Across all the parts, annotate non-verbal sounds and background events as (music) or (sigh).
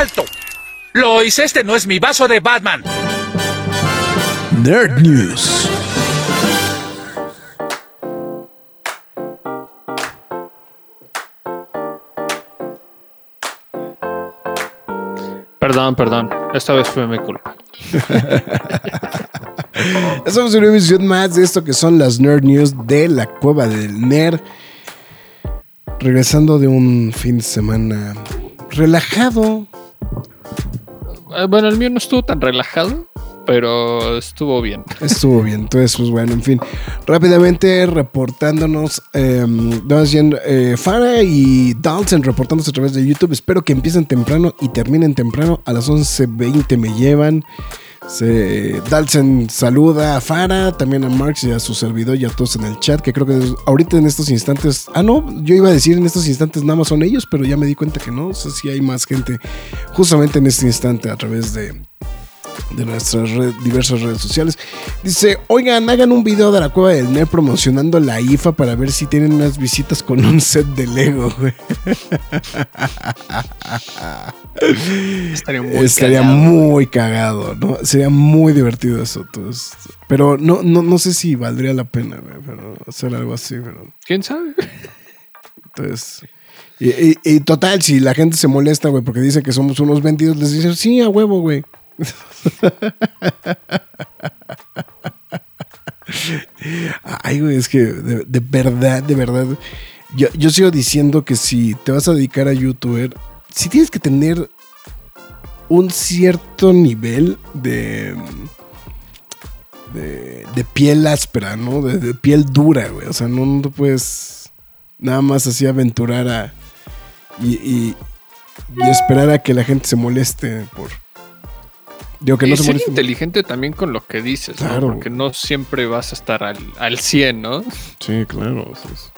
¡Alto! Lois, este no es mi vaso de Batman. Nerd News. Perdón, perdón. Esta vez fue mi culpa. (laughs) Estamos en una emisión más de esto que son las Nerd News de la Cueva del Nerd. Regresando de un fin de semana relajado, bueno, el mío no estuvo tan relajado, pero estuvo bien. (laughs) Estuvo bien, entonces, pues bueno, en fin. Rápidamente reportándonos, eh, eh, Farah y Dalton reportándose a través de YouTube. Espero que empiecen temprano y terminen temprano. A las 11.20 me llevan. Se, Dalsen saluda a Fara, también a Marx y a su servidor y a todos en el chat, que creo que ahorita en estos instantes, ah no, yo iba a decir en estos instantes nada más son ellos, pero ya me di cuenta que no, o sea, sí hay más gente justamente en este instante a través de, de nuestras diversas redes sociales. Dice, oigan, hagan un video de la cueva del NER promocionando la IFA para ver si tienen unas visitas con un set de Lego, (laughs) Estaría muy Estaría cagado. muy cagado, ¿no? Sería muy divertido eso. Pero no, no, no sé si valdría la pena, güey, pero hacer algo así, pero... ¿Quién sabe? Entonces... Y, y- y total, si la gente se molesta, güey, porque dice que somos unos vendidos, les dicen, sí, a huevo, güey. (laughs) Ay, güey, es que de, verdad, de verdad. Yo, yo sigo diciendo que si te vas a dedicar a youtuber, si tienes que tener un cierto nivel de. de, piel áspera, ¿no? De, piel dura, güey. O sea, no, puedes nada más así aventurar a. y- y esperar a que la gente se moleste por. Digo que y no se ser moleste. inteligente también con lo que dices, Claro. ¿no? Porque no siempre vas a estar al, al 100, ¿no? Sí, claro. Eso, es-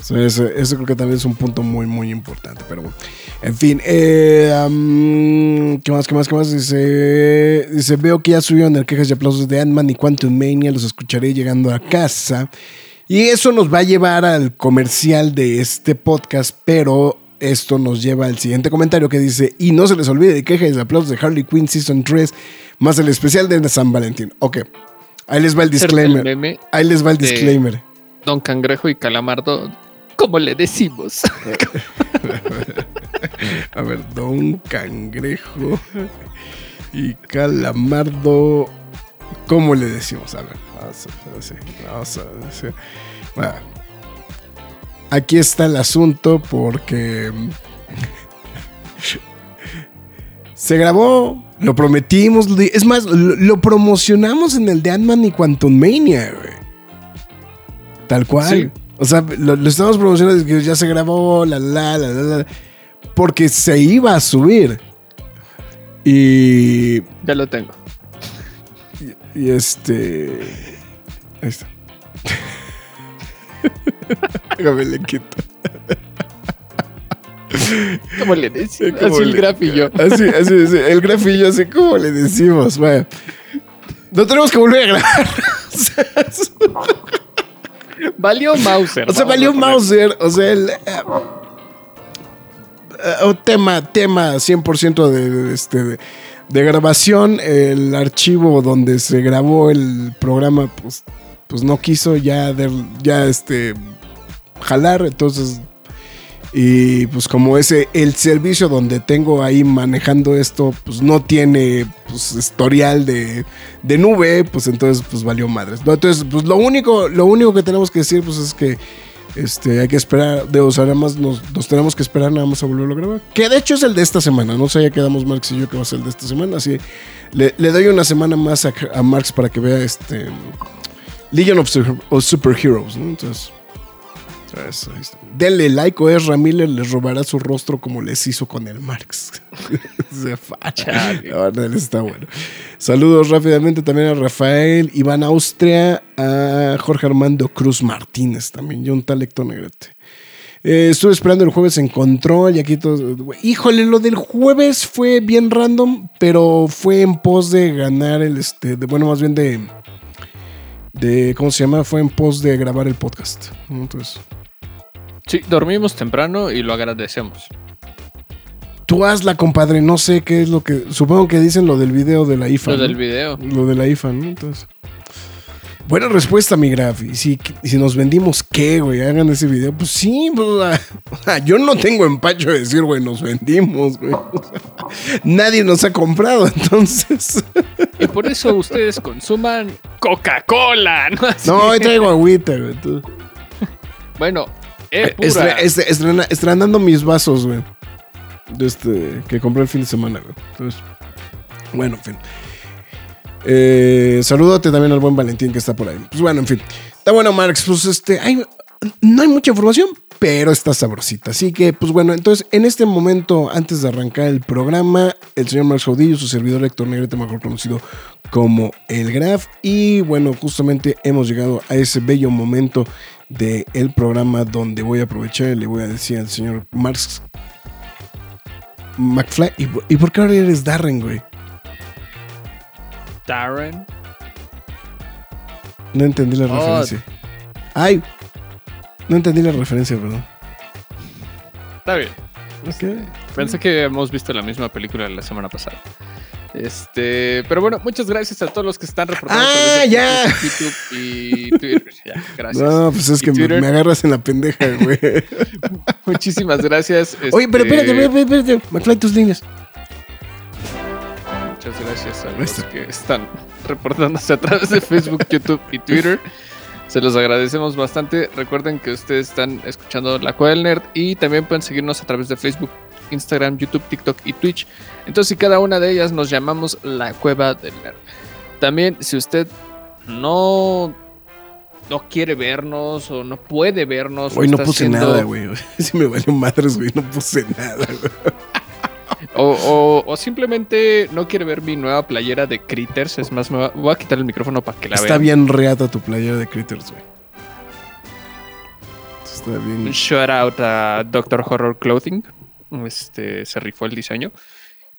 eso es- eso creo que también es un punto muy, muy importante. Pero bueno. En fin. eh, ¿Qué más? ¿Qué más? ¿Qué más? Dice, dice, veo que ya subieron el quejas y aplausos de Ant-Man y Quantum Mania. Los escucharé llegando a casa. Y eso nos va a llevar al comercial de este podcast, pero esto nos lleva al siguiente comentario que dice, y no se les olvide de quejas y aplausos de Harley Quinn Season 3, más el especial de San Valentín. Ok, ahí les va el disclaimer. Ahí les va el disclaimer. Don Cangrejo y Calamardo, como le decimos. (laughs) A ver, Don Cangrejo y Calamardo. ¿Cómo le decimos? A ver, vamos a. Vamos a decir. Bueno, aquí está el asunto porque se grabó, lo prometimos, es más, lo, lo promocionamos en el de Ant-Man y Quantum Mania, güey. Tal cual. Sí. O sea, lo, lo estamos promocionando que ya se grabó, la, la, la, la, la, porque se iba a subir. Y, ya lo tengo. y este. Ahí está. (laughs) Déjame le quito. ¿Cómo le decimos? ¿Cómo Así el grafillo. Así, así, así, el grafillo, así como le decimos. Bueno, no tenemos que volver a grabar. O sea, es- Valió Mauser. O sea, valió. Mauser. O sea, el. eh, eh, tema, tema 100% de, de, este, de, de grabación. El archivo donde se grabó el programa, pues, pues no quiso ya, ya este, jalar. Entonces. Y pues como ese, el servicio donde tengo ahí manejando esto, pues no tiene pues, historial de, de nube, pues entonces pues valió madres. ¿no? Entonces, pues lo único, lo único que tenemos que decir, pues es que este, hay que esperar, de, o sea, nada más nos, tenemos que esperar nada más a volverlo a grabar. Que de hecho es el de esta semana, no sé, ya quedamos Marx y yo que va a ser el de esta semana, así le, doy una semana más a, Marx para que vea este Legion of, of Superheroes, ¿no? Entonces, Eso, está. Denle like o es Ramírez les robará su rostro como les hizo con el Marx. (laughs) Se facha. La verdad, está bueno. Saludos rápidamente también a Rafael, Iván Austria, a Jorge Armando Cruz Martínez también, y un tal Héctor Negrete. Eh, estuve esperando el jueves en control y aquí todo. Híjole, lo del jueves fue bien random, pero fue en pos de ganar el este. De, bueno, más bien de. De. ¿Cómo se llama? Fue en pos de grabar el podcast. Entonces. Sí, dormimos temprano y lo agradecemos. Tú hazla, compadre. No sé qué es lo que. Supongo que dicen lo del video de la IFA. Lo ¿no? del video. Lo de la IFA, ¿no? Entonces. Buena respuesta, mi Graf. Y si, si nos vendimos, ¿qué, güey? Hagan ese video. Pues sí, pues, (laughs) ah, yo no tengo empacho de decir, güey, nos vendimos, güey. (laughs) Nadie nos ha comprado, (laughs) entonces. Y por eso ustedes consuman Coca-Cola, ¿no? Así. No, hoy traigo agüita, güey. tú. Bueno, eh, pura. Estre- este- estrena- estrenando mis vasos, güey. Este, que compré el fin de semana, güey. Entonces, bueno, en fin. Eh, salúdate también al buen Valentín que está por ahí. Pues bueno, en fin. Está bueno, Marx. Pues este, hay- no hay mucha información, pero está sabrosita. Así que, pues bueno, entonces, en este momento, antes de arrancar el programa, el señor Marx Jaudillo, su servidor Héctor Negrete, mejor conocido como el Graf. Y bueno, justamente hemos llegado a ese bello momento del programa donde voy a aprovechar y le voy a decir al señor Marx McFly. ¿Y, por- ¿y por qué ahora eres Darren, güey? Darren. No entendí la Oh. referencia. Ay, no entendí la referencia, perdón. Está bien. Ok. Pensé que hemos visto la misma película la semana pasada. Este, pero bueno, muchas gracias a todos los que están reportando. a Ah, través de ya. YouTube y Twitter. Ya, gracias. No, pues es que me, agarras en la pendeja, güey. (laughs) Muchísimas gracias. Oye, pero este, espérate, espérate, espérate. McFly, tus líneas. Muchas gracias a los que están reportándose a través de Facebook, YouTube y Twitter. Se los agradecemos bastante. Recuerden que ustedes están escuchando La Cueva del Nerd y también pueden seguirnos a través de Facebook, Instagram, YouTube, TikTok y Twitch. Entonces, si cada una de ellas nos llamamos La Cueva del Nerd. También, si usted no, no quiere vernos o no puede vernos, Hoy no está puse haciendo- nada, güey. (laughs) Sí me valió madres, güey. No puse nada, güey. O, o- o simplemente no quiere ver mi nueva playera de Critters. Es más, me va- voy a quitar el micrófono para que la Está vean. bien reata tu playera de Critters, güey. Está Un bien. shout out a Doctor Horror Clothing. Este se rifó el diseño.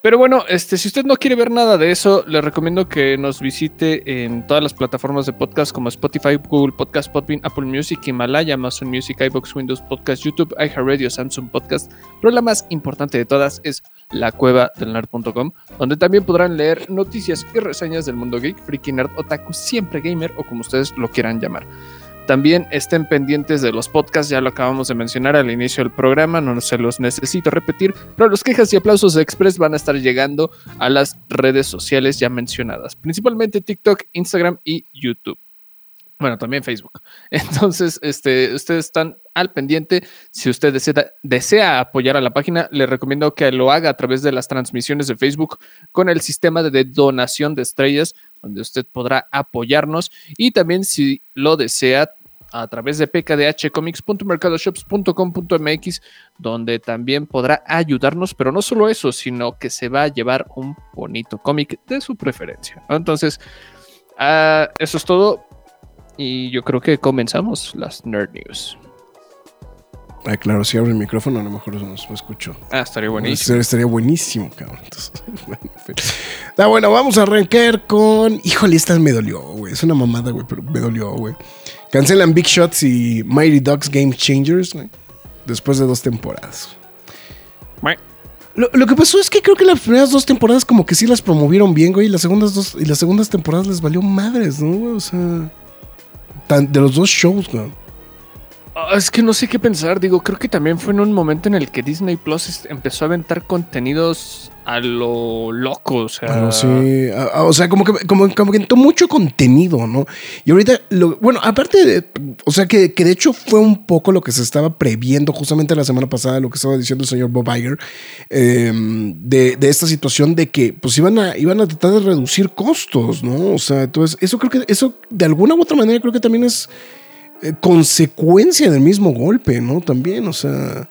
Pero bueno, este, si usted no quiere ver nada de eso, le recomiendo que nos visite en todas las plataformas de podcast como Spotify, Google Podcast, Podbean, Apple Music, Himalaya, Amazon Music, iBox, Windows Podcast, YouTube, iHeartRadio, Samsung Podcast. Pero la más importante de todas es la cueva del nerd.com, donde también podrán leer noticias y reseñas del mundo geek, freaky nerd, otaku, siempre gamer o como ustedes lo quieran llamar. También estén pendientes de los podcasts, ya lo acabamos de mencionar al inicio del programa, no se los necesito repetir, pero los quejas y aplausos de Express van a estar llegando a las redes sociales ya mencionadas, principalmente TikTok, Instagram y YouTube. Bueno, también Facebook. (laughs) Entonces, este, ustedes están al pendiente. Si usted desea, desea apoyar a la página, le recomiendo que lo haga a través de las transmisiones de Facebook con el sistema de donación de estrellas, donde usted podrá apoyarnos. Y también, si lo desea, a través de pkdhcomics.mercadoshops.com.mx, donde también podrá ayudarnos, pero no solo eso, sino que se va a llevar un bonito cómic de su preferencia. Entonces, ah, eso es todo. Y yo creo que comenzamos las Nerd News. Ah, claro, si abro el micrófono, a lo mejor no escucho. Ah, estaría buenísimo. Estaría, buenísimo, cabrón. Entonces, (laughs) bueno. Está bueno, vamos a arrancar con. Híjole, esta me dolió, güey. Es una mamada, güey, pero me dolió, güey. Cancelan Big Shots y Mighty Ducks Game Changers, güey. Después de dos temporadas. Lo, lo que pasó es que creo que las primeras dos temporadas, como que sí las promovieron bien, güey. Y las segundas dos, y las segundas temporadas les valió madres, ¿no? O sea. tan- de los dos shows, güey. Ah, es que no sé qué pensar. Digo, creo que también fue en un momento en el que Disney Plus empezó a aventar contenidos a lo loco. O sea, Bueno, sí, a- a- o sea, como que, como, que entró mucho contenido, ¿no? Y ahorita, lo, bueno, aparte de, o sea, que, que de hecho fue un poco lo que se estaba previendo justamente la semana pasada, lo que estaba diciendo el señor Bob Iger, eh, de, de esta situación de que, pues, iban a, iban a tratar de reducir costos, ¿no? O sea, entonces, eso creo que, eso de alguna u otra manera creo que también es eh, consecuencia del mismo golpe, ¿no? También, o sea,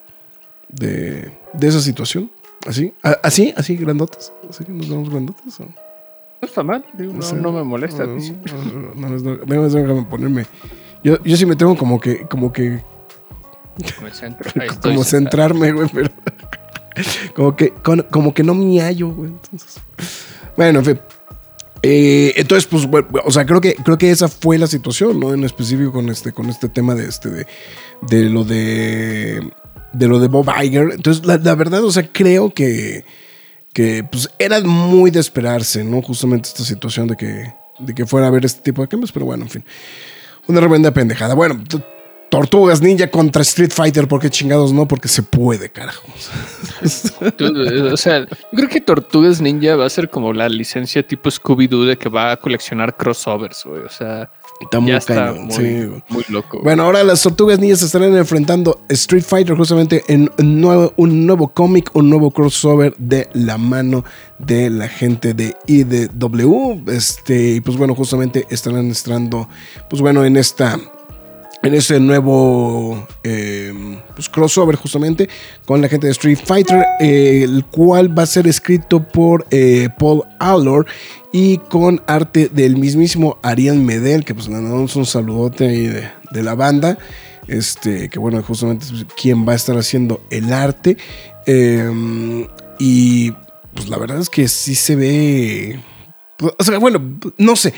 de, de esa situación. Así, A- así, así, grandotes. Así que nos vemos grandotes. ¿o? No está mal, digo, no, sé. no me molesta. No, no, no, no, no, no, déjame ponerme. Yo, yo sí me tengo como que, como que, centro. (laughs) Como centrarme, güey, pero (laughs) como que, con- como que no me hallo, güey. Entonces, bueno, en fin. Eh, entonces, pues, bueno, o sea, creo que, creo que esa fue la situación, ¿no? En específico con este, con este tema de este, de, de lo de, de lo de Bob Iger. Entonces, la, verdad, o sea, creo que, que, pues, era muy de esperarse, ¿no? Justamente esta situación de que, de que fuera a haber este tipo de cambios, pero bueno, en fin. Una tremenda pendejada. Bueno, Tortugas Ninja contra Street Fighter, ¿por qué chingados no? Porque se puede, carajo. Eh, O sea, yo creo que Tortugas Ninja va a ser como la licencia tipo Scooby-Doo de que va a coleccionar crossovers, güey. O sea, Está muy ya está cañón, muy, sí, güey. muy loco. Bueno, ahora las Tortugas Ninjas se estarán enfrentando Street Fighter justamente en un nuevo, un nuevo cómic, un nuevo crossover de la mano de la gente de IDW. Este, y pues bueno, justamente estarán estrenando, pues bueno, en esta en ese nuevo eh, pues, crossover justamente con la gente de Street Fighter, eh, el cual va a ser escrito por eh, Paul Allor y con arte del mismísimo Ariel Medel, que pues le damos un saludote ahí de, de la banda, este, que bueno, justamente es quien va a estar haciendo el arte. Eh, y pues la verdad es que sí se ve... O sea, bueno, no sé.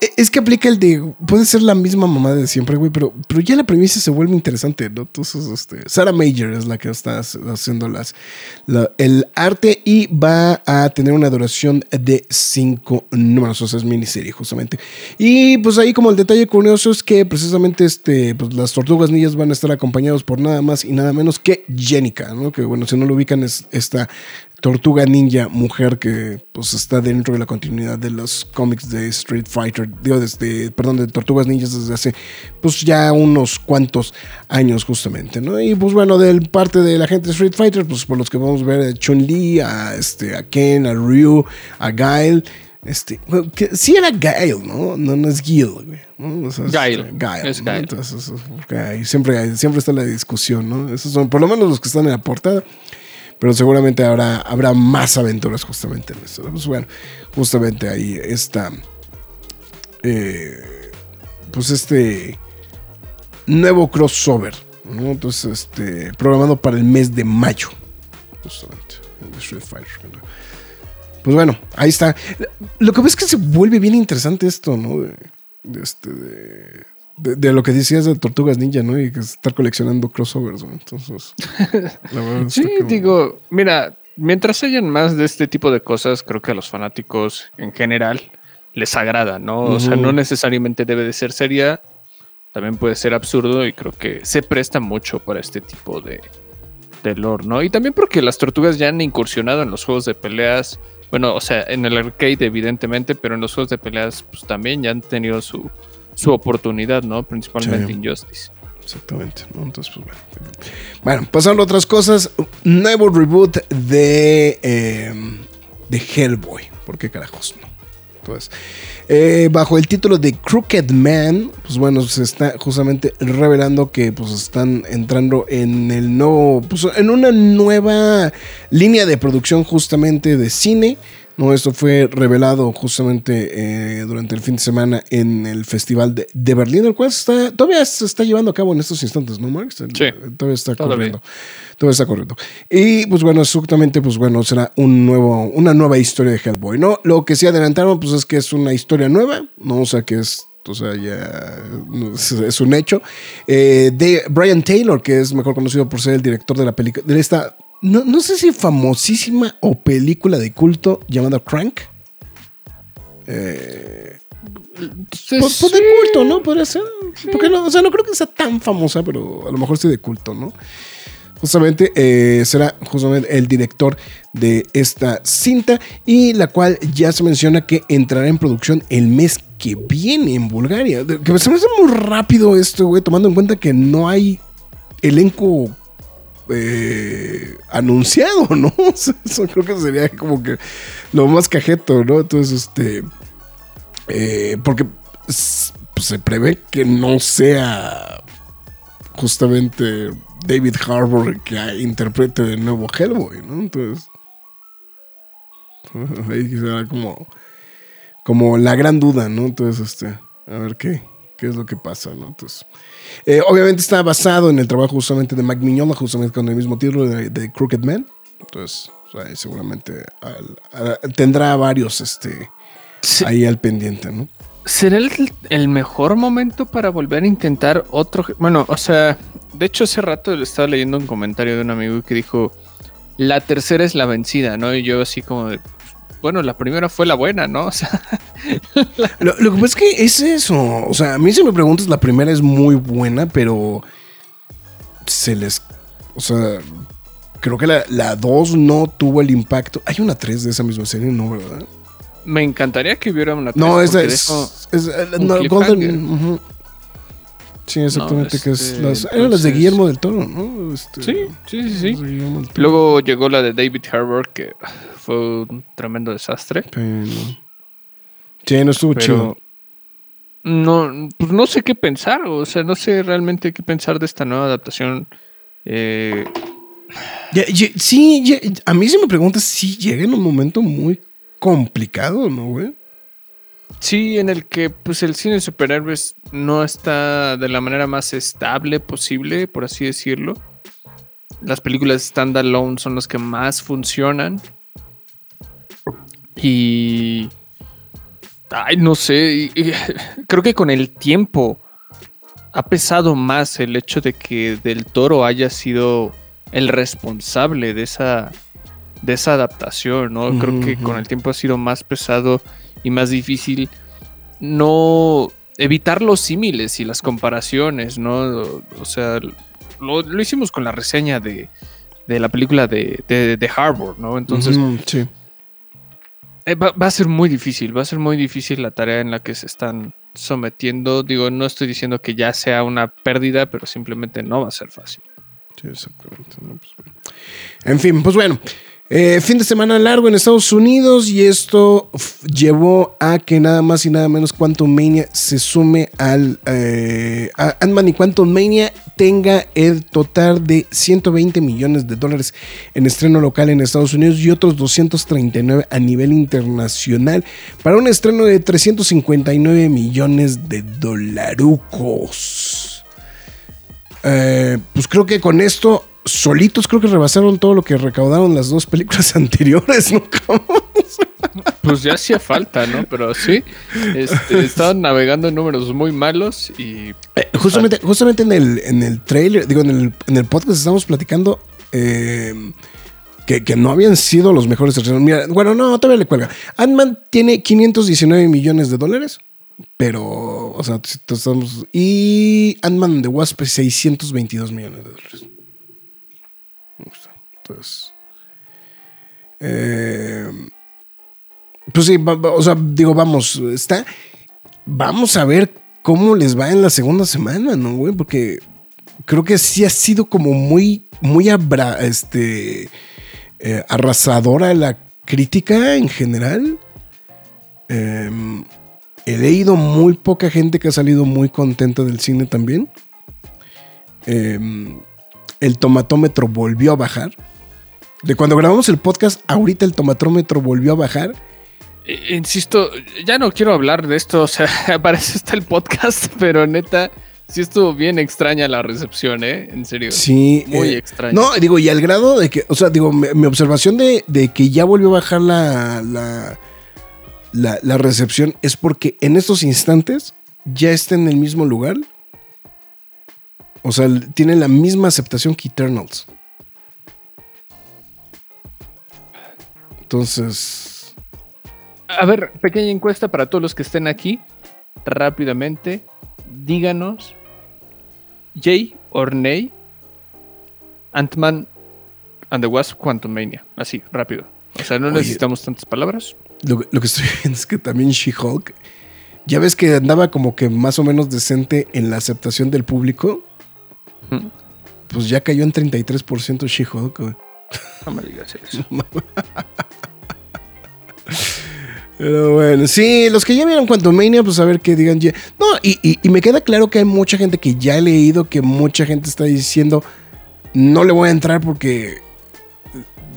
E- Es que aplica el de. Puede ser la misma mamá de siempre, güey, pero, pero ya la premisa se vuelve interesante, ¿no? Entonces, este. Sarah Major es la que está haciendo las, la- el arte y va a tener una duración de cinco números. O sea, es miniserie, justamente. Y pues ahí, como el detalle curioso es que precisamente este, pues, las tortugas niñas van a estar acompañados por nada más y nada menos que Jenica, ¿no? Que bueno, si no lo ubican, es esta tortuga ninja mujer que pues está dentro de la continuidad de los cómics de Street Fighter, digo, desde, perdón, de Tortugas Ninjas desde hace pues ya unos cuantos años justamente, ¿no? Y pues bueno, del parte de la gente de Street Fighter, pues por los que vamos a ver a Chun-Li, a, este, a Ken, a Ryu, a Guile, este, que sí era Guile, ¿no? No, no es Gil, güey. ¿no? O sea, es. Guile. Entonces, siempre, siempre está la discusión, ¿no? Esos son por lo menos los que están en la portada. Pero seguramente habrá, habrá más aventuras justamente en esto. Pues bueno, justamente ahí está. eh, pues este nuevo crossover. ¿no? Entonces, este. Programado para el mes de mayo. Justamente. Street Fighter. Pues bueno, ahí está. Lo que ves es que se vuelve bien interesante esto, ¿no? De, de este, de- de lo que decías de Tortugas Ninja, ¿no? Y que estar coleccionando crossovers, ¿no? Entonces. (laughs) la verdad Sí, como- digo, mira, mientras hayan más de este tipo de cosas, creo que a los fanáticos en general les agrada, ¿no? O sea, no necesariamente debe de ser seria, también puede ser absurdo y creo que se presta mucho para este tipo de, de lore, ¿no? Y también porque las tortugas ya han incursionado en los juegos de peleas, bueno, o sea, en el arcade evidentemente, pero en los juegos de peleas pues también ya han tenido su, su oportunidad, ¿no? Principalmente Sí. Injustice. Exactamente, ¿no? Entonces, pues bueno. Bueno, pasando a otras cosas, nuevo reboot de, eh, de Hellboy. ¿Por qué carajos no? Entonces, eh, bajo el título de Crooked Man, pues bueno, se está justamente revelando que pues están entrando en el nuevo, pues en una nueva línea de producción justamente de cine. No, esto fue revelado justamente eh, durante el fin de semana en el Festival de, de Berlín, el cual está, todavía se está llevando a cabo en estos instantes, ¿no, Mark? Sí. Todavía está Todavía. corriendo. Todo está corriendo. Y pues bueno, exactamente, pues bueno, será un nuevo, una nueva historia de Hellboy, ¿no? Lo que sí adelantaron, pues es que es una historia nueva, ¿no? O sea, que es, o sea, ya es un hecho. Eh, de Brian Taylor, que es mejor conocido por ser el director de la película, de esta, no, no sé si famosísima o película de culto llamada Crank. Eh, pues, pues de culto, ¿no? Podría ser. Porque no, o sea, no creo que sea tan famosa, pero a lo mejor sí de culto, ¿no? Justamente eh, será justamente el director de esta cinta y la cual ya se menciona que entrará en producción el mes que viene en Bulgaria. Que se me hace muy rápido esto, güey, tomando en cuenta que no hay elenco eh, anunciado, ¿no? (laughs) Eso creo que sería como que lo más cajeto, ¿no? Entonces, este... eh, porque pues, se prevé que no sea justamente David Harbour que interprete de nuevo Hellboy, ¿no? Entonces, (laughs) ahí será como, como la gran duda, ¿no? Entonces, este, a ver qué, qué es lo que pasa, ¿no? Entonces, eh, obviamente está basado en el trabajo justamente de Mac Mignola, justamente con el mismo título de, de Crooked Man. Entonces, o sea, seguramente al- tendrá varios este, Sí. ahí al pendiente, ¿no? ¿Será el, el mejor momento para volver a intentar otro? Bueno, o sea, de hecho hace rato estaba leyendo un comentario de un amigo que dijo, la tercera es la vencida, ¿no? Y yo así como de, bueno, la primera fue la buena, ¿no? (laughs) O sea, Lo, lo que pasa es que es eso. O sea, a mí si me preguntas, la primera es muy buena, pero se les. O sea, creo que la, la 2 no tuvo el impacto. Hay una 3 de esa misma serie, ¿no, verdad? me encantaría que hubiera una No, tres, esa es. dejó- es, eh, no. Sí, exactamente. que es este, las, eran las de Guillermo del Toro, ¿no? Este, Sí, sí, sí, sí. Luego llegó la de David Harbour, que fue un tremendo desastre. Pero- Sí, no estuvo Pero chido. no, pues no sé qué pensar, o sea, no sé realmente qué pensar de esta nueva adaptación. Eh, Ya- ya- sí, ya- a mí si me preguntas, sí llega en un momento muy complicado, ¿no, güey? Sí, en el que pues el cine de superhéroes no está de la manera más estable posible, por así decirlo. Las películas standalone son las que más funcionan. Y... Ay, no sé. y- y (laughs) creo que con el tiempo ha pesado más el hecho de que Del Toro haya sido el responsable de esa, de esa adaptación, ¿no? Creo que con el tiempo ha sido más pesado y más difícil no evitar los símiles y las comparaciones, ¿no? O sea, lo, lo hicimos con la reseña de, de la película de, de, de Harbour, ¿no? Entonces, sí. eh, va, va a ser muy difícil, va a ser muy difícil la tarea en la que se están sometiendo. Digo, no estoy diciendo que ya sea una pérdida, pero simplemente no va a ser fácil. Sí, exactamente. ¿no? Pues, bueno. En fin, pues bueno. Eh, fin de semana largo en Estados Unidos y esto llevó a que nada más y nada menos Quantum Mania se sume al eh, Ant-Man y Quantum Mania tenga el total de 120 millones de dólares en estreno local en Estados Unidos y otros 239 a nivel internacional para un estreno de 359 millones de dolarucos. Eh, pues creo que con esto, solitos creo que rebasaron todo lo que recaudaron las dos películas (laughs) anteriores, ¿no? Pues ya hacía falta, ¿no? Pero sí, este, estaban navegando en números muy malos y Eh, justamente, justamente en el, en el trailer, digo, en el, en el podcast estamos platicando eh, que, que no habían sido los mejores. Mira, bueno, no, todavía le cuelga. Ant-Man tiene 519 millones de dólares, pero, o sea, estamos. Y Ant-Man the Wasp, 622 millones de dólares. Entonces. Eh, pues sí, o sea, digo, vamos, está. Vamos a ver cómo les va en la segunda semana, ¿no, güey? Porque creo que sí ha sido como muy, muy este, eh, arrasadora la crítica en general. Eh, he leído muy poca gente que ha salido muy contenta del cine también. Eh, el tomatómetro volvió a bajar. De cuando grabamos el podcast, ahorita el tomatómetro volvió a bajar. Eh, Insisto, ya no quiero hablar de esto, o sea, (laughs) para eso está el podcast, (laughs) pero neta, sí estuvo bien extraña la recepción, ¿eh? En serio. Sí. Muy eh, extraño. No, digo, y al grado de que, o sea, digo, mi, mi observación de, de que ya volvió a bajar la, la, la, la recepción es porque en estos instantes ya está en el mismo lugar. O sea, tiene la misma aceptación que Eternals. Entonces, A ver, pequeña encuesta para todos los que estén aquí. Rápidamente, díganos, Jay or Nay, Ant-Man and the Wasp Quantumania. Así, rápido. O sea, no Oye. necesitamos tantas palabras. lo, lo que estoy (laughs) viendo es que también She-Hulk, ya ves que andaba como que más o menos decente en la aceptación del público. Pues ya cayó en 33% She-Hulk, güey. (laughs) No me digas eso. Pero bueno, sí, los que ya vieron Quantum Mania, pues a ver qué digan. ya- No, y, y- y me queda claro que hay mucha gente que ya he leído que mucha gente está diciendo no le voy a entrar porque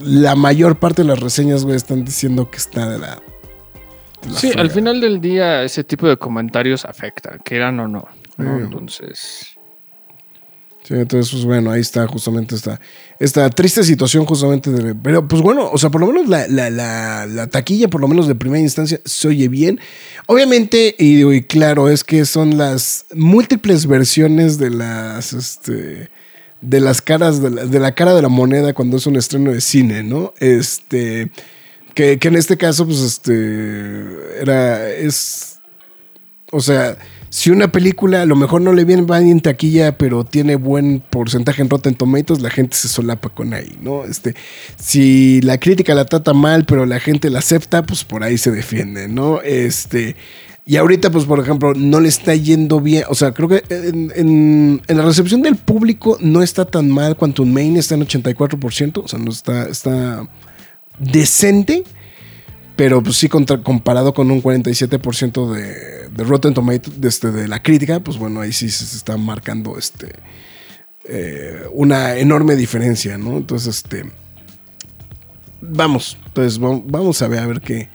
la mayor parte de las reseñas, güey, están diciendo que está de la. de la Sí, al final del día ese tipo de comentarios afecta, quieran o no. ¿no? Sí. Entonces, Sí, entonces, pues bueno, ahí está justamente esta, esta triste situación justamente. Pero pues bueno, o sea, por lo menos la, la- la- la taquilla, por lo menos de primera instancia, se oye bien. Obviamente, y claro, es que son las múltiples versiones de las, este, de las caras, de la, de la cara de la moneda cuando es un estreno de cine, ¿no? Este, que, que en este caso, pues este, era, es, o sea, si una película a lo mejor no le viene bien en taquilla, pero tiene buen porcentaje en Rotten Tomatoes, la gente se solapa con ahí, ¿no? Este, si la crítica la trata mal, pero la gente la acepta, pues por ahí se defiende, ¿no? Este, y ahorita, pues por ejemplo, no le está yendo bien, o sea, creo que en, la recepción del público no está tan mal, Quantum Main está en 84%, o sea, no está, está decente. Pero pues sí, contra- comparado con un 47% de, de Rotten Tomatoes, de, este, de la crítica, pues bueno, ahí sí se está marcando este, eh, una enorme diferencia, ¿no? Entonces, este, vamos, pues vam- vamos a ver a ver qué,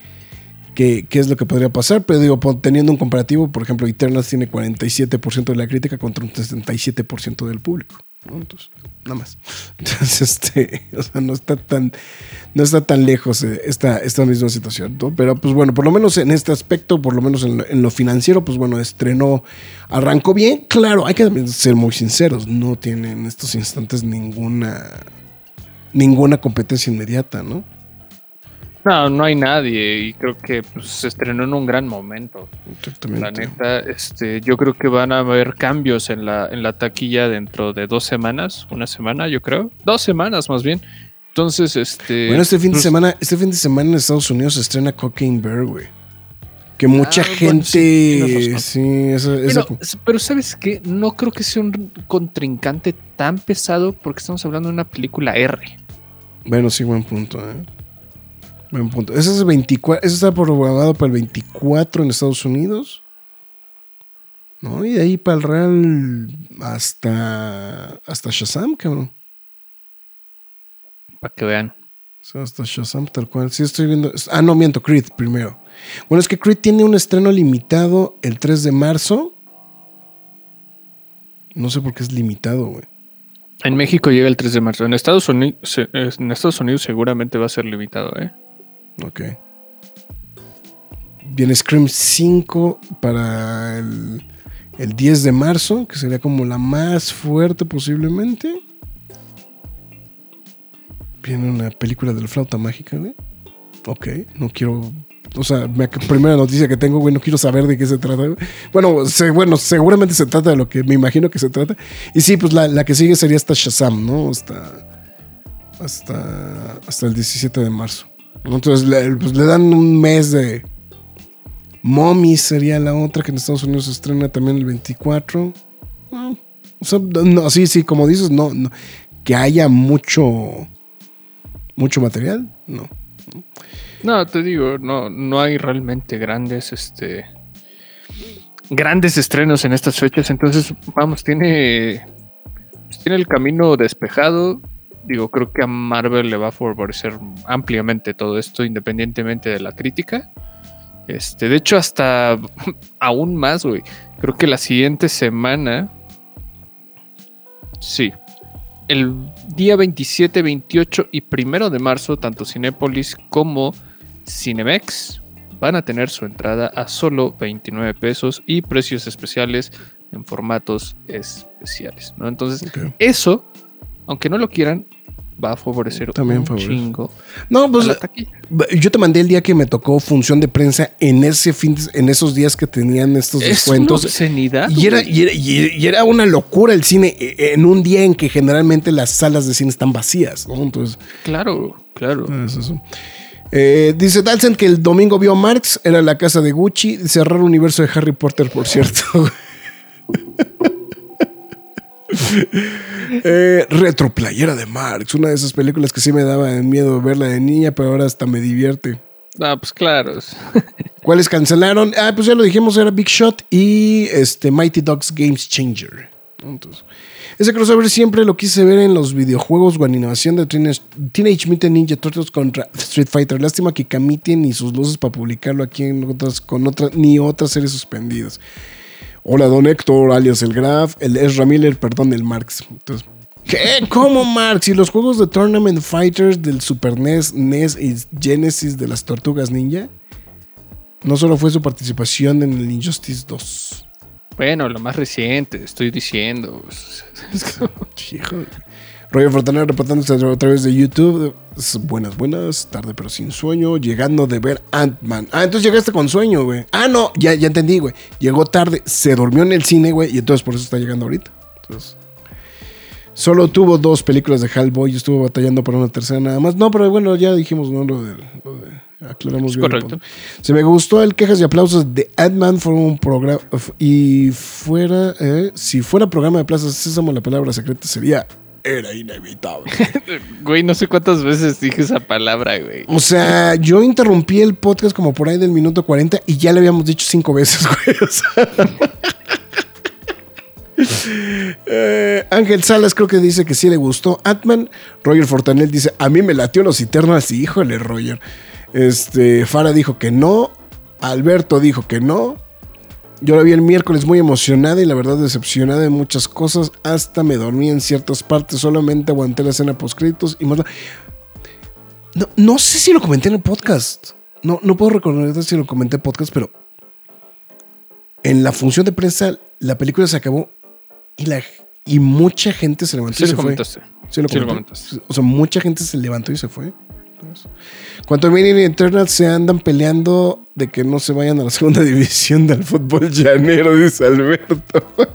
qué, qué es lo que podría pasar. Pero digo, teniendo un comparativo, por ejemplo, Eternals tiene 47% de la crítica contra un 67% del público. Nada más. (laughs) Entonces, este, (laughs) o sea, no está tan, no está tan lejos eh, esta, esta misma situación, ¿no? Pero pues bueno, por lo menos en este aspecto, por lo menos en lo, financiero, pues bueno, estrenó, arrancó bien. Claro, hay que ser muy sinceros, no tiene en estos instantes ninguna, ninguna competencia inmediata, ¿no? No, no hay nadie y creo que pues, se estrenó en un gran momento. Exactamente. La neta, este, yo creo que van a haber cambios en la, en la taquilla dentro de dos semanas, una semana, yo creo, dos semanas más bien. Entonces, este. Bueno, este fin de pues, semana, este fin de semana en Estados Unidos se estrena Cocaine Bear, güey. Que mucha Ah, bueno, sí, gente. Sí, razón. esa, esa- Bueno, s- pero ¿sabes qué? No creo que sea un contrincante tan pesado porque estamos hablando de una película R. Bueno, sí, buen punto, ¿eh? Buen punto. Ese es el 24, ese está programado para el 24 en Estados Unidos. ¿No? Y de ahí para el Real hasta, hasta Shazam, cabrón. Para que vean. O sea, hasta Shazam tal cual. Sí, estoy viendo. Ah, no, miento, Creed primero. Bueno, es que Creed tiene un estreno limitado el 3 de marzo. No sé por qué es limitado, güey. En México llega el 3 de marzo. En Estados Unidos, en Estados Unidos seguramente va a ser limitado, ¿eh? Ok. Viene Scream 5 para el, el 10 de marzo, que sería como la más fuerte posiblemente. Viene una película de la flauta mágica, güey. Ok, no quiero. O sea, me- primera noticia que tengo, güey, no quiero saber de qué se trata. Bueno, bueno, seguramente se trata de lo que me imagino que se trata. Y sí, pues la, la que sigue sería hasta Shazam, ¿no? Hasta, hasta, hasta el 17 de marzo. Entonces le, pues, le dan un mes de. Mommy sería la otra que en Estados Unidos se estrena también el 24. Ah, no, sí, sí, como dices, no, no. Que haya mucho. Mucho material, no. No, te digo, no, no hay realmente grandes, este, grandes estrenos en estas fechas. Entonces, vamos, tiene, pues, tiene el camino despejado. Digo, creo que a Marvel le va a favorecer ampliamente todo esto, independientemente de la crítica. Este, de hecho, hasta (laughs) aún más, güey. Creo que la siguiente semana. Sí. El día 27, 28 y 1 de marzo, tanto Cinépolis como Cinemex van a tener su entrada a solo 29 pesos y precios especiales en formatos especiales. ¿no? Entonces, eso, aunque no lo quieran, va a favorecer También un favorece. chingo No, a pues yo te mandé el día que me tocó función de prensa en ese fin, en esos días que tenían estos Es una descuentos. obscenidad. Y era, y, era, y- era una locura el cine eh, en un día en que generalmente las salas de cine están vacías, ¿no? Entonces, Claro, claro. es eso. Eh, dice Dalsen que el domingo vio Marx, era la casa de Gucci, cerrar el universo de Harry Potter, por cierto. (laughs) (laughs) eh, retro playera de Marx, una de esas películas que sí me daba miedo verla de niña, pero ahora hasta me divierte. Ah, pues claro. (laughs) ¿Cuáles cancelaron? Ah, pues ya lo dijimos, era Big Shot y este Mighty Dogs Games Changer. Entonces, ese crossover siempre lo quise ver en los videojuegos o animación de Teenage, Mutant Ninja Turtles contra Street Fighter. Lástima que Kamiti ni sus luces para publicarlo aquí en otras, con otras ni otras series suspendidas. Hola, don Héctor, alias el Graf, el Ezra Miller, perdón, el Marx. Entonces, ¿Qué? ¿Cómo, Marx? Y los juegos de Tournament Fighters del Super NES, NES y Genesis de las Tortugas Ninja. No solo fue su participación en el Injustice 2. Bueno, lo más reciente, estoy diciendo. (laughs) Roger Fortanero reportándose a través de YouTube. Buenas, buenas, tarde pero sin sueño. Llegando de ver Ant-Man. Ah, entonces llegaste con sueño, güey. Ah, no, ya, ya entendí, güey. Llegó tarde, se durmió en el cine, güey, y entonces por eso está llegando ahorita. Entonces. Solo tuvo dos películas de Hellboy y estuvo batallando por una tercera nada más. No, pero bueno, ya dijimos, ¿no? Lo de, lo de aclaramos bien. Correcto. Se me gustó el quejas y aplausos de Ant-Man. Fue un programa. Y fuera, eh, si fuera programa de Plaza Sésamo, la palabra secreta sería. Era inevitable. (laughs) güey, no sé cuántas veces dije esa palabra, güey. O sea, yo interrumpí el podcast como por ahí del minuto 40 y ya le habíamos dicho cinco veces, (laughs) güey. O sea. Eh, Ángel Salas creo que dice que sí le gustó Atman. Roger Fortanel dice, a mí me latió los Eternals. Y híjole, Roger. Este, Fara dijo que no. Alberto dijo que no. Yo la vi el miércoles muy emocionada y la verdad decepcionada de muchas cosas. Hasta me dormí en ciertas partes. Solamente aguanté la escena post créditos y más. No, no sé si lo comenté en el podcast. No, no puedo recordar si lo comenté en el podcast, pero en la función de prensa la película se acabó y, la, y mucha gente se levantó Sí y se lo fue. comentaste. Sí lo Sí lo comenté. comentaste. O sea, mucha gente se levantó y se fue. A Minion y Eternal se andan peleando de que no se vayan a la segunda (laughs) división del fútbol llanero, dice Alberto. (laughs)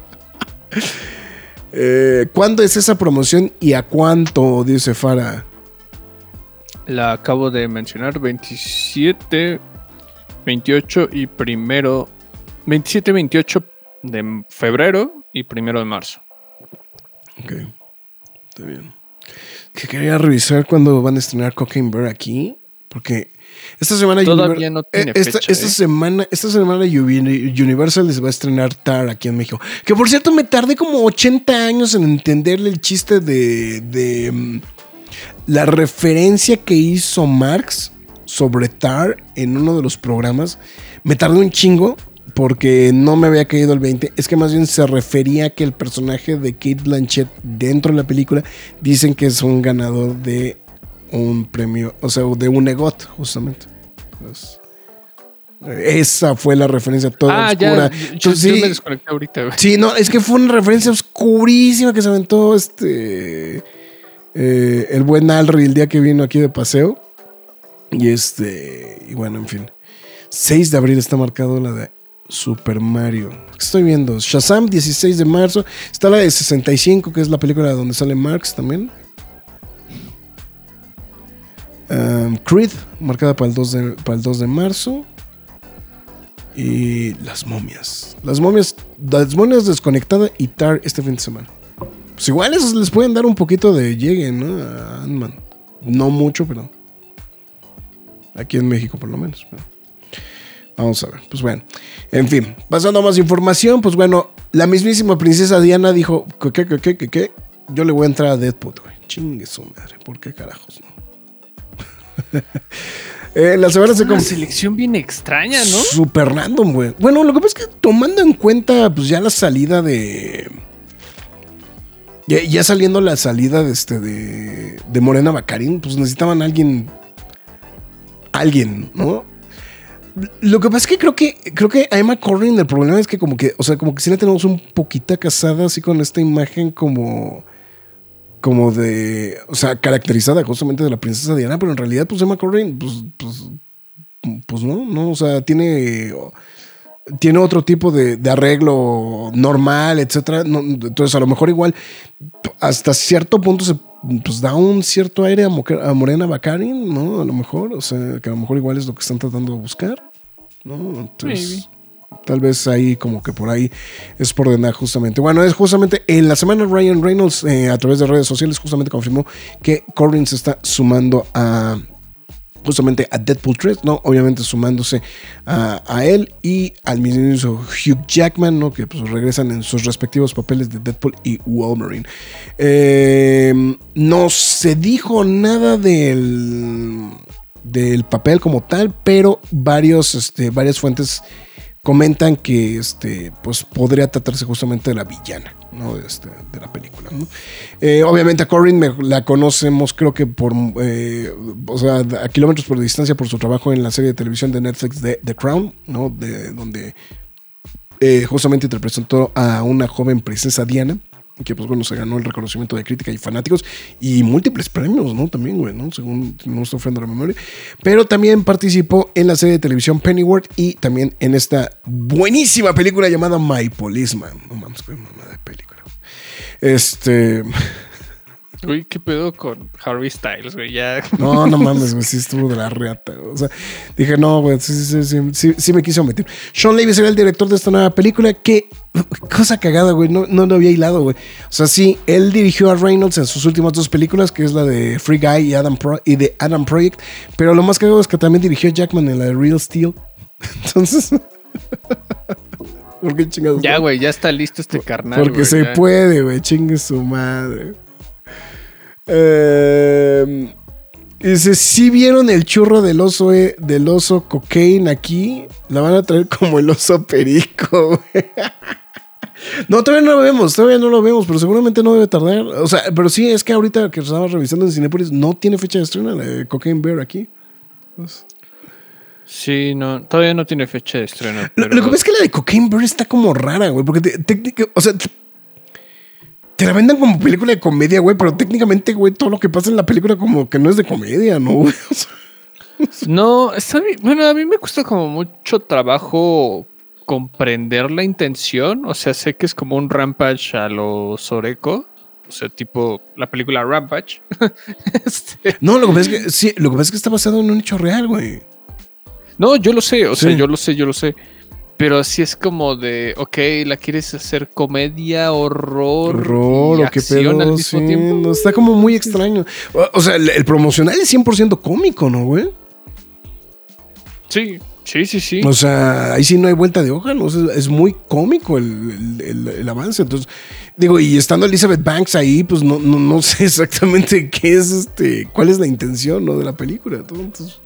Eh, ¿Cuándo es esa promoción y a cuánto? Dice Fara. La acabo de mencionar. 27, 28 y primero. 27, 28 de febrero y primero de marzo. Ok, está bien. Que quería revisar cuándo van a estrenar Cocaine Bear aquí. Porque esta semana Todavía no tiene eh, esta, fecha, esta ¿eh? semana esta semana Uni- Universal les va a estrenar Tar aquí en México. Que por cierto me tardé como 80 años en entenderle el chiste de, de mm, la referencia que hizo Marx sobre Tar en uno de los programas. Me tardé un chingo porque no me había caído el 20. Es que más bien se refería a que el personaje de Kate Blanchett dentro de la película dicen que es un ganador de un premio, o sea, de un EGOT, justamente. Pues, esa fue la referencia toda Ah, oscura. ya. Yo, Entonces, yo sí, me desconecté ahorita, güey. Sí, no, es que fue una referencia oscurísima que se aventó este. eh, el buen Alri el día que vino aquí de paseo. Y este. Y bueno, en fin. 6 de abril está marcado la de Super Mario. ¿Qué Estoy viendo. Shazam, 16 de marzo. Está la de 65, que es la película donde sale Marx también. Creed, marcada para el 2 de, para el 2 de marzo. Y las momias. Las momias, las momias desconectada y Tar este fin de semana. Pues igual esos les pueden dar un poquito de llegue, ¿no? A Ant-Man. No mucho, pero. Aquí en México, por lo menos. pero Vamos a ver. Pues bueno. En fin, pasando a más información, pues bueno, la mismísima princesa Diana dijo: ¿Qué, qué, qué, qué, qué? Yo le voy a entrar a Deadpool, güey. Chingue su madre. ¿Por qué carajos, no? (laughs) Eh, la semana se Una selección bien extraña, ¿no? Super random, güey. Bueno, lo que pasa es que tomando en cuenta, pues ya la salida de. Ya, ya saliendo la salida de este de, de Morena Bacarín, pues necesitaban a alguien. Alguien, ¿no? Lo que pasa es que creo que creo que a Emma Corrin el problema es que como que, o sea, como que sí la tenemos un poquito casada así con esta imagen como como de, o sea, caracterizada justamente de la princesa Diana, pero en realidad pues Emma Corrin pues pues pues no, no, o sea, tiene tiene otro tipo de, arreglo normal, etcétera. No, entonces, a lo mejor igual hasta cierto punto se pues da un cierto aire a, Morena Baccarin, ¿no? A lo mejor, o sea, que a lo mejor igual es lo que están tratando de buscar, ¿no? Entonces, tal vez ahí como que por ahí es por ordenar justamente. Bueno, es justamente en la semana Ryan Reynolds eh, a través de redes sociales justamente confirmó que Corbin se está sumando a justamente a Deadpool 3, ¿no? Obviamente sumándose a, él y al mismo Hugh Jackman, ¿no? Que pues regresan en sus respectivos papeles de Deadpool y Wolverine. Eh, no se dijo nada del, del papel como tal, pero varios, este, varias fuentes comentan que este, pues podría tratarse justamente de la villana ¿no? este, de la película. Eh, obviamente a Corinne me, la conocemos creo que por, eh, o sea, a kilómetros por distancia por su trabajo en la serie de televisión de Netflix de The Crown, ¿no? de, donde eh, justamente interpretó a una joven princesa Diana que pues bueno, se ganó el reconocimiento de crítica y fanáticos y múltiples premios, ¿no? También, güey, ¿no? Según no estoy ofrendo la memoria. Pero también participó en la serie de televisión Pennyworth y también en esta buenísima película llamada My Policeman. No mames, qué mamá de película. Este... Uy, ¿qué pedo con Harvey Styles, güey? Ya. No, no (laughs) mames, güey, sí estuvo de la reata. O sea, dije, no, güey, sí, sí, sí, sí, sí, me quiso meter. Sean Levy será el director de esta nueva película que, cosa cagada, güey, no, no lo había hilado, güey. O sea, sí, él dirigió a Reynolds en sus últimas dos películas, que es la de Free Guy y, Adam Pro y de Adam Project, pero lo más cagado es que también dirigió a Jackman en la de Real Steel. (laughs) Entonces... (laughs) ¿Por qué chingados? Ya, güey, ya está listo este carnal. Porque güey, se ya. puede, güey, chingue su madre. Eh, dice, si vieron el churro del oso, eh, del oso cocaine aquí, la van a traer como el oso perico, (laughs) güey. No, todavía no lo vemos, todavía no lo vemos, pero seguramente no debe tardar. O sea, pero sí, es que ahorita que estaba revisando en Cinepolis, no tiene fecha de estreno la de Cocaine Bear aquí. Pues, Sí, no, todavía no tiene fecha de estreno. Lo, Pero... lo que pasa es que la de Cocaine Bear está como rara, güey, porque te- técnica- o sea, te, la venden como película de comedia, güey, pero técnicamente, güey, todo lo que pasa en la película como que no es de comedia, ¿no? güey? (laughs) O sea, No, está bien. Bueno, a mí me cuesta como mucho trabajo comprender la intención. O sea, sé que es como un Rampage a lo Soreko. O sea, tipo la película Rampage. (laughs) Este, no, lo que pasa es que sí, lo que pasa es que está basado en un hecho real, güey. No, yo lo sé, o sea, yo lo sé, yo lo sé. Pero sí es como de, ok, ¿la quieres hacer comedia, horror, Horror y o qué acción pedo, al mismo sí, tiempo? no, está como muy extraño. O, sea, el, el promocional es 100% cómico, ¿no, güey? Sí, sí, sí, sí. O sea, ahí sí no hay vuelta de hoja, ¿no? O sea, es muy cómico el, el- el- el avance. Entonces, digo, y estando Elizabeth Banks ahí, pues no, no, no (laughs) sé exactamente qué es este, cuál es la intención, ¿no? De la película. Entonces,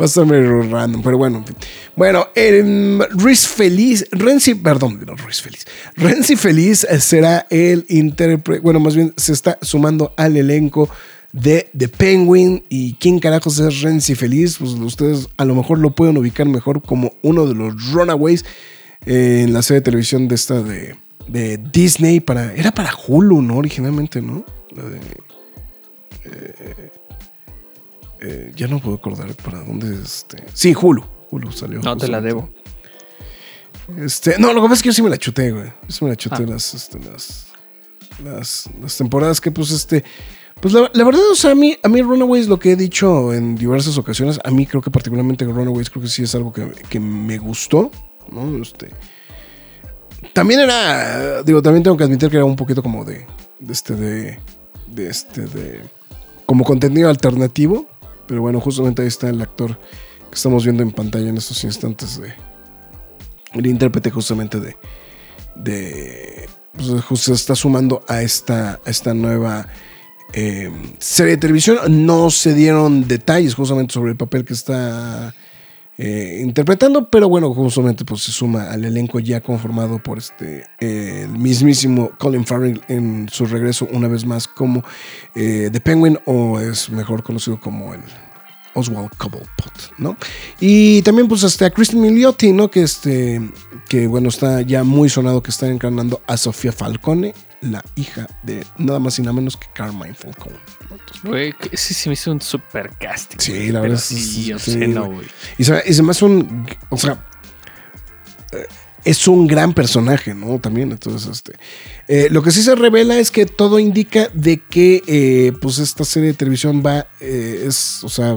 va a estar medio random, pero bueno. Bueno, Riz Feliz, Renzi, perdón, no, Riz Feliz. Renzi Feliz eh, será el intérprete, bueno, más bien se está sumando al elenco de The Penguin. ¿Y quién carajos es Renzi Feliz? Pues ustedes a lo mejor lo pueden ubicar mejor como uno de los Runaways eh, en la serie de televisión de esta de, de Disney. Para, era para Hulu, ¿no? Originalmente, ¿no? La de, eh, eh, ya no puedo acordar para dónde este. Sí, Hulu. Hulu salió. no te la debo. Este, no, lo que pasa es que yo sí me la chuté, güey. Yo sí me la chuté Ah. las, este, las, las, las temporadas que, pues, este. Pues la, la verdad, o sea, a mí, a mí Runaways, lo que he dicho en diversas ocasiones, a mí creo que particularmente Runaways creo que sí es algo que, que me gustó, ¿no? Este. También era, digo, también tengo que admitir que era un poquito como de, de este, de, de este, de, como contenido alternativo, pero bueno, justamente ahí está el actor que estamos viendo en pantalla en estos instantes de, el intérprete justamente de, de pues, justo está sumando a esta, esta nueva eh, serie de televisión. No se dieron detalles justamente sobre el papel que está eh, interpretando, pero bueno, justamente pues se suma al elenco ya conformado por este eh, el mismísimo Colin Farrell en su regreso una vez más como eh, The Penguin o es mejor conocido como el Oswald Cobblepot, ¿no? Y también pues hasta Kristen Milioti, ¿no? Que este, que bueno, está ya muy sonado que está encarnando a Sofía Falcone, la hija de nada más y nada menos que Carmine Falcone. Güey, sí me hizo un super casting. Sí, la verdad Sí, sí, yo sí, sé, no, güey. Y se, y se me hace un, o sea, eh, es un gran personaje, ¿no? También, entonces, este, eh, lo que sí se revela es que todo indica de que, eh, pues, esta serie de televisión va, eh, es, o sea,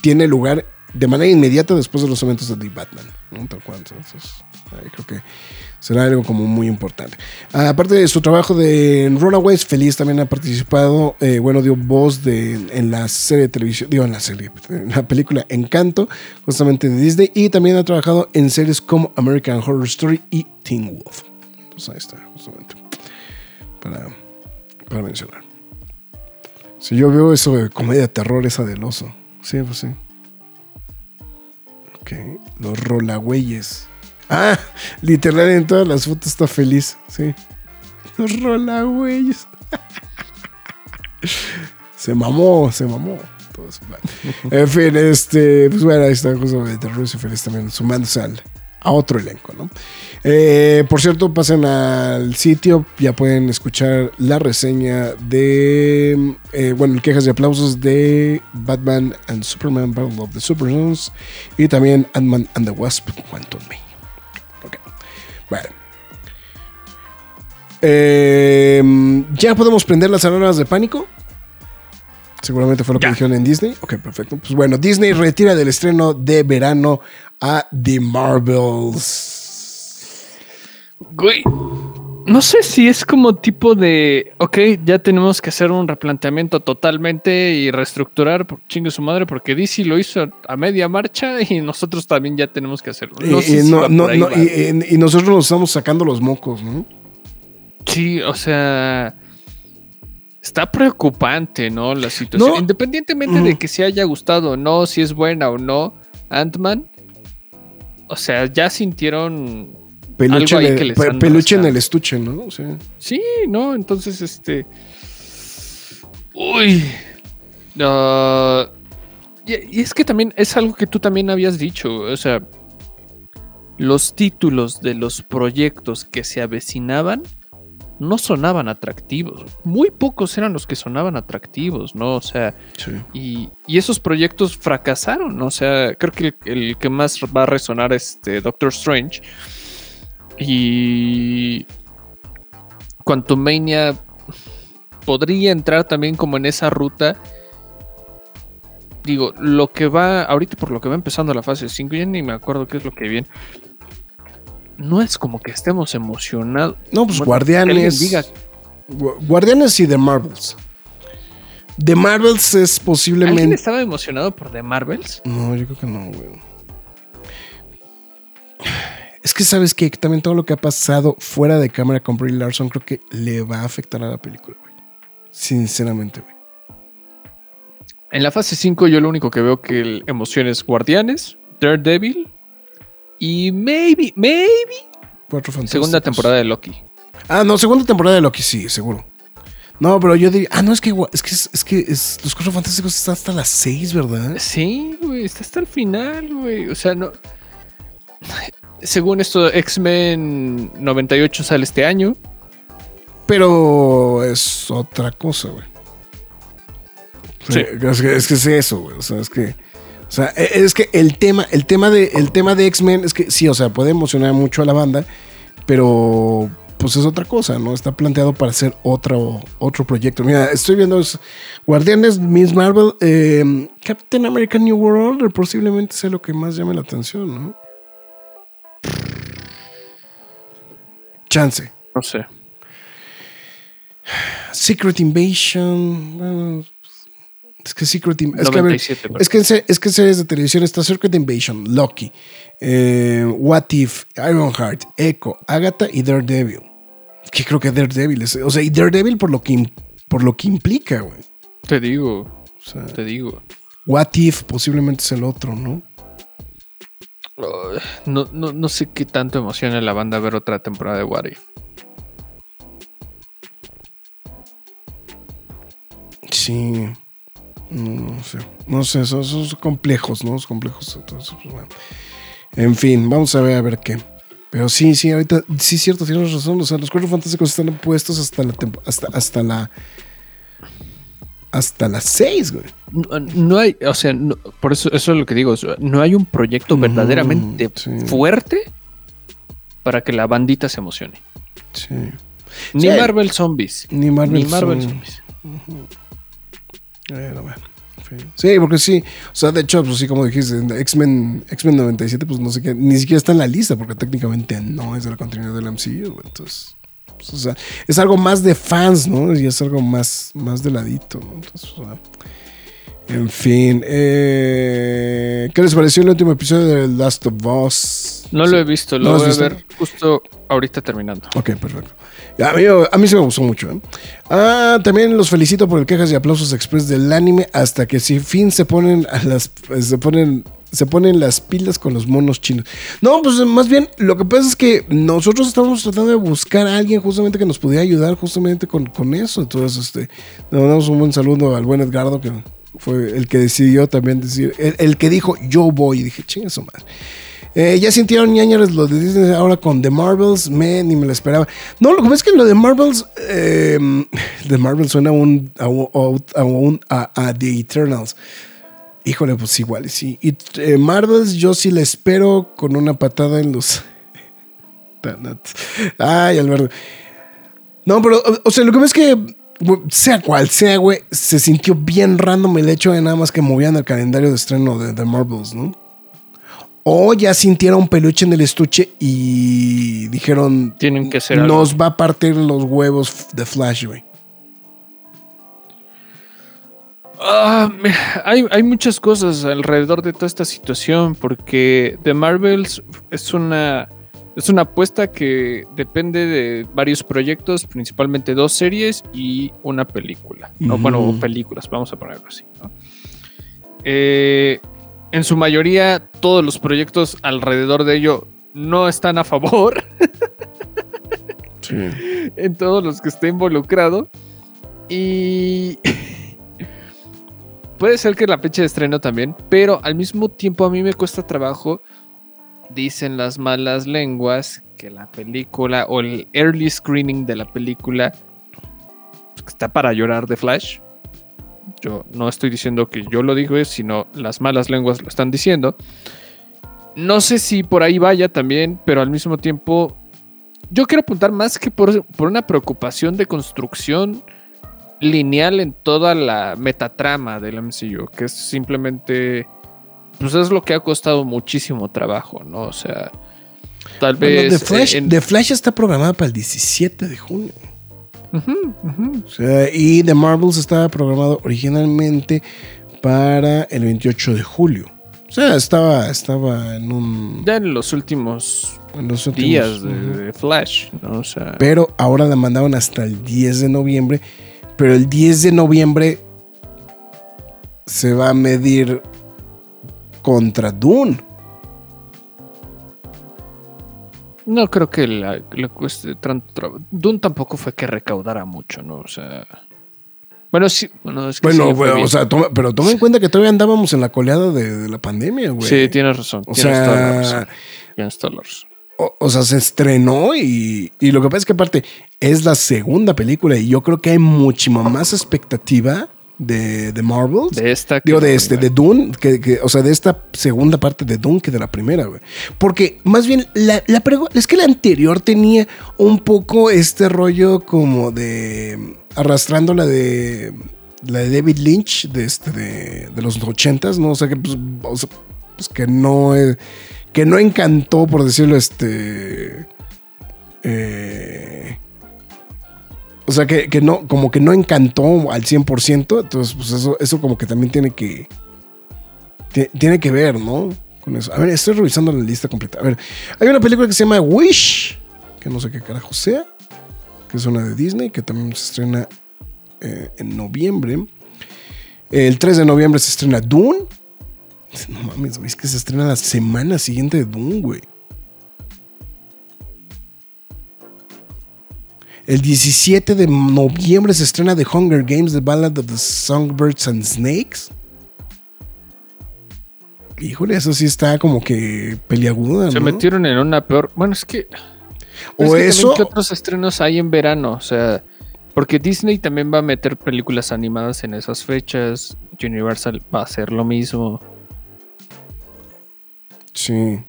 tiene lugar de manera inmediata después de los eventos de The Batman. ¿no? Tal cual. Entonces, ahí creo que será algo como muy importante. Ah, aparte de su trabajo de Runaways, Feliz también ha participado, eh, bueno, dio voz de, en la serie de televisión, digo en la serie, en la película Encanto, justamente de Disney, y también ha trabajado en series como American Horror Story y Teen Wolf. Entonces ahí está, justamente, para, para mencionar. Si yo veo eso de comedia terror, esa del oso. Sí, pues sí. Los rolagüeyes. Ah, literal en todas las fotos está feliz, sí. Los rolagüeyes. (laughs) se mamó, se mamó. Todo. En fin, este, pues bueno, ahí está justamente y Feliz también sumándose al, a otro elenco, ¿no? Eh, por cierto, pasen al sitio, ya pueden escuchar la reseña de, eh, bueno, quejas y aplausos de Batman and Superman Battle of the Superheroes y también Ant-Man and the Wasp Quantum Mania. Ok, bueno. Eh, ya podemos prender las alarmas de pánico. Seguramente fue lo que Ya. dijeron en Disney. Ok, perfecto. Pues bueno, Disney retira del estreno de verano a The Marvels. Güey, no sé si es como tipo de, ok, ya tenemos que hacer un replanteamiento totalmente y reestructurar, por chingue su madre, porque DC lo hizo a media marcha y nosotros también ya tenemos que hacerlo. No sé si no- no- ahí, y- y nosotros nos estamos sacando los mocos, ¿no? Sí, o sea, está preocupante, ¿no? La situación. No. Independientemente de que se haya gustado o no, si es buena o no, Ant-Man, o sea, ya sintieron Peluche, Algo ahí en que el, les pe- han peluche en el estuche, ¿no? O sea, Sí, ¿no? Entonces, este. Uy. Y, y es que también es algo que tú también habías dicho. O sea, los títulos de los proyectos que se avecinaban no sonaban atractivos. Muy pocos eran los que sonaban atractivos, ¿no? O sea, sí. y, y esos proyectos fracasaron. ¿no? O sea, creo que el, el que más va a resonar es este, Doctor Strange. Y Quantumania podría entrar también como en esa ruta. Digo, lo que va, ahorita por lo que va empezando la fase 5, ya ni me acuerdo qué es lo que viene. No es como que estemos emocionados. No, pues Bueno, Guardianes. alguien diga, Gu- Guardianes y The Marvels. The Marvels es ¿Alguien posiblemente. estaba emocionado por The Marvels? No, yo creo que no, güey. Es que sabes que también todo lo que ha pasado fuera de cámara con Brie Larson creo que le va a afectar a la película, güey. Sinceramente, güey. En la fase 5 yo lo único que veo que el emoción es Guardianes, Daredevil y maybe, maybe Cuatro fantásticos. segunda temporada de Loki. Ah, no, segunda temporada de Loki, sí, seguro. No, pero yo diría. Ah, no, es que es que, es, es que es- los cuatro fantásticos están hasta las seis, ¿verdad? Sí, güey, está hasta el final, güey. O sea, no. Según esto, X-Men 98 sale este año. Pero es otra cosa, güey. Sí. Es, que, es que es eso, güey. O sea, es que. O sea, e- es que el tema, el tema de, el tema de X-Men es que sí, o sea, puede emocionar mucho a la banda, pero pues es otra cosa, ¿no? Está planteado para hacer otro, otro proyecto. Mira, estoy viendo es Guardianes, Miss Marvel, eh, Captain America New World Order, posiblemente sea lo que más llame la atención, ¿no? Chance. No sé. Secret Invasion. bueno, es que Secret Invasion. Es, que, a ver, 97, perdón. es, que en se- es que en series de televisión está Secret Invasion, Loki, eh, What If, Ironheart, Echo, Agatha y Daredevil. Que creo que Daredevil es. O sea, y Daredevil por lo que, por lo que implica, güey. Te digo, O sea, te digo. What If posiblemente es el otro, ¿no? No, no, no sé qué tanto emociona a la banda ver otra temporada de What If. Sí. No, sé. No sé, son, son complejos, ¿no? Son complejos. Entonces, pues, bueno. En fin, vamos a ver a ver qué. Pero sí, sí, ahorita, sí, cierto, tienes razón. O sea, los cuatro fantásticos están puestos hasta la hasta, hasta la. Hasta las seis, güey. No, no hay, o sea, no- por eso, eso es lo que digo. no hay un proyecto Ujú, verdaderamente sí. fuerte para que la bandita se emocione. Sí. Ni Sí. Marvel Zombies. Ni Marvel. Ni Marvel son- Zombies. Sí, porque sí. O sea, de hecho, pues sí, como dijiste, en X-Men X-Men 97, pues no sé qué, ni siquiera está en la lista, porque técnicamente no es de la continuidad del MCU. Entonces, pues, o sea, es algo más de fans, ¿no? Y es algo más, más de ladito, ¿no? Entonces, o sea, en fin. eh, ¿Qué les pareció el último episodio de Last of Us? No lo he visto, ¿No lo voy a visto? ver justo ahorita terminando. Ok, perfecto. A mí, a mí sí me gustó mucho. ¿eh? Ah, también los felicito por el quejas y aplausos express del anime hasta que sin fin se ponen a las se ponen se ponen las pilas con los monos chinos. No, pues más bien lo que pasa es que nosotros estamos tratando de buscar a alguien justamente que nos pudiera ayudar justamente con, con eso. Entonces, este, le mandamos un buen saludo al buen Edgardo que fue el que decidió también decir, el, que dijo yo voy. Y dije, chinga su madre. Eh, ya sintieron ñañares lo de Disney ahora con The Marvels, me, ni me lo esperaba. No, lo que pasa es que lo de Marvels, (laughs) The Marvels suena a un, a, a, The Eternals. Híjole, pues igual, sí. Y eh, Marvels yo sí le espero con una patada en los... (laughs) Ay, Alberto. No, pero, o, o sea, lo que pasa es que, sea cual sea, güey, se sintió bien random el hecho de nada más que movían el calendario de estreno de The Marvels, ¿no? O ya sintieron peluche en el estuche y dijeron, Tienen que ser algo. nos va a partir los huevos de Flash, güey. Me- hay, hay muchas cosas alrededor de toda esta situación porque The Marvels es una, es una apuesta que depende de varios proyectos, principalmente dos series y una película. No, Ujú. bueno, películas, vamos a ponerlo así. ¿no? Eh, en su mayoría, todos los proyectos alrededor de ello no están a favor. Sí. (laughs) en todos los que esté involucrado. Y (laughs) puede ser que la fecha de estreno también, pero al mismo tiempo a mí me cuesta trabajo. Dicen las malas lenguas que la película o el early screening de la película pues, está para llorar de Flash. Yo no estoy diciendo que yo lo digo, sino las malas lenguas lo están diciendo. No sé si por ahí vaya también, pero al mismo tiempo yo quiero apuntar más que por, por una preocupación de construcción lineal en toda la metatrama del MCU, que es simplemente, pues es lo que ha costado muchísimo trabajo, ¿no? O sea, tal Bueno, vez... The, Flash, en- The Flash está programada para el 17 de junio. O sea, y The Marvels estaba programado originalmente para el 28 de julio. O sea, estaba, estaba en un... Ya en los últimos en los últimos- días de, de Flash, ¿no? O sea, Pero ahora la mandaron hasta el 10 de noviembre. Pero el 10 de noviembre se va a medir contra Dune. no creo que la- le cueste. Dune tampoco fue que recaudara mucho, ¿no? O sea... Bueno, sí, bueno, es que sí Bueno, bien. o sea, toma- pero toma en cuenta que todavía andábamos en la coleada de, de la pandemia, güey. Sí, tienes razón. O tienes toda la sea, razón. Tienes toda la razón. o, o sea, se estrenó y, y lo que pasa es que aparte es la segunda película y yo creo que hay muchísima más expectativa de, de Marvels. De esta. Digo, de este, de. Dune, que, que- o sea, de esta segunda parte de Dune que de la primera, güey. Porque más bien, la, la es que la anterior tenía un poco este rollo como de arrastrando la de la de David Lynch de este de, de los ochentas, ¿no? O sea que pues, o sea, pues que no eh, que no encantó, por decirlo, este. eh, o sea, que, que no, como que no encantó al 100%. Entonces, pues eso, eso como que también tiene que. ti- Tiene que ver, ¿no? Con eso. A ver, estoy revisando la lista completa. A ver, hay una película que se llama Wish, que no sé qué carajo sea, que es una de Disney, que también se estrena eh, en noviembre. El 3 de noviembre se estrena Dune. (laughs) No mames, güey, que se estrena la semana siguiente de Dune, güey. El 17 de noviembre se estrena The Hunger Games, The Ballad of the Songbirds and Snakes. Híjole, eso sí está como que peliaguda, Se ¿no? metieron en una peor. Bueno, es que. O es que también, eso- ¿Qué otros estrenos hay en verano? O sea. Porque Disney también va a meter películas animadas en esas fechas. Universal va a hacer lo mismo. Sí.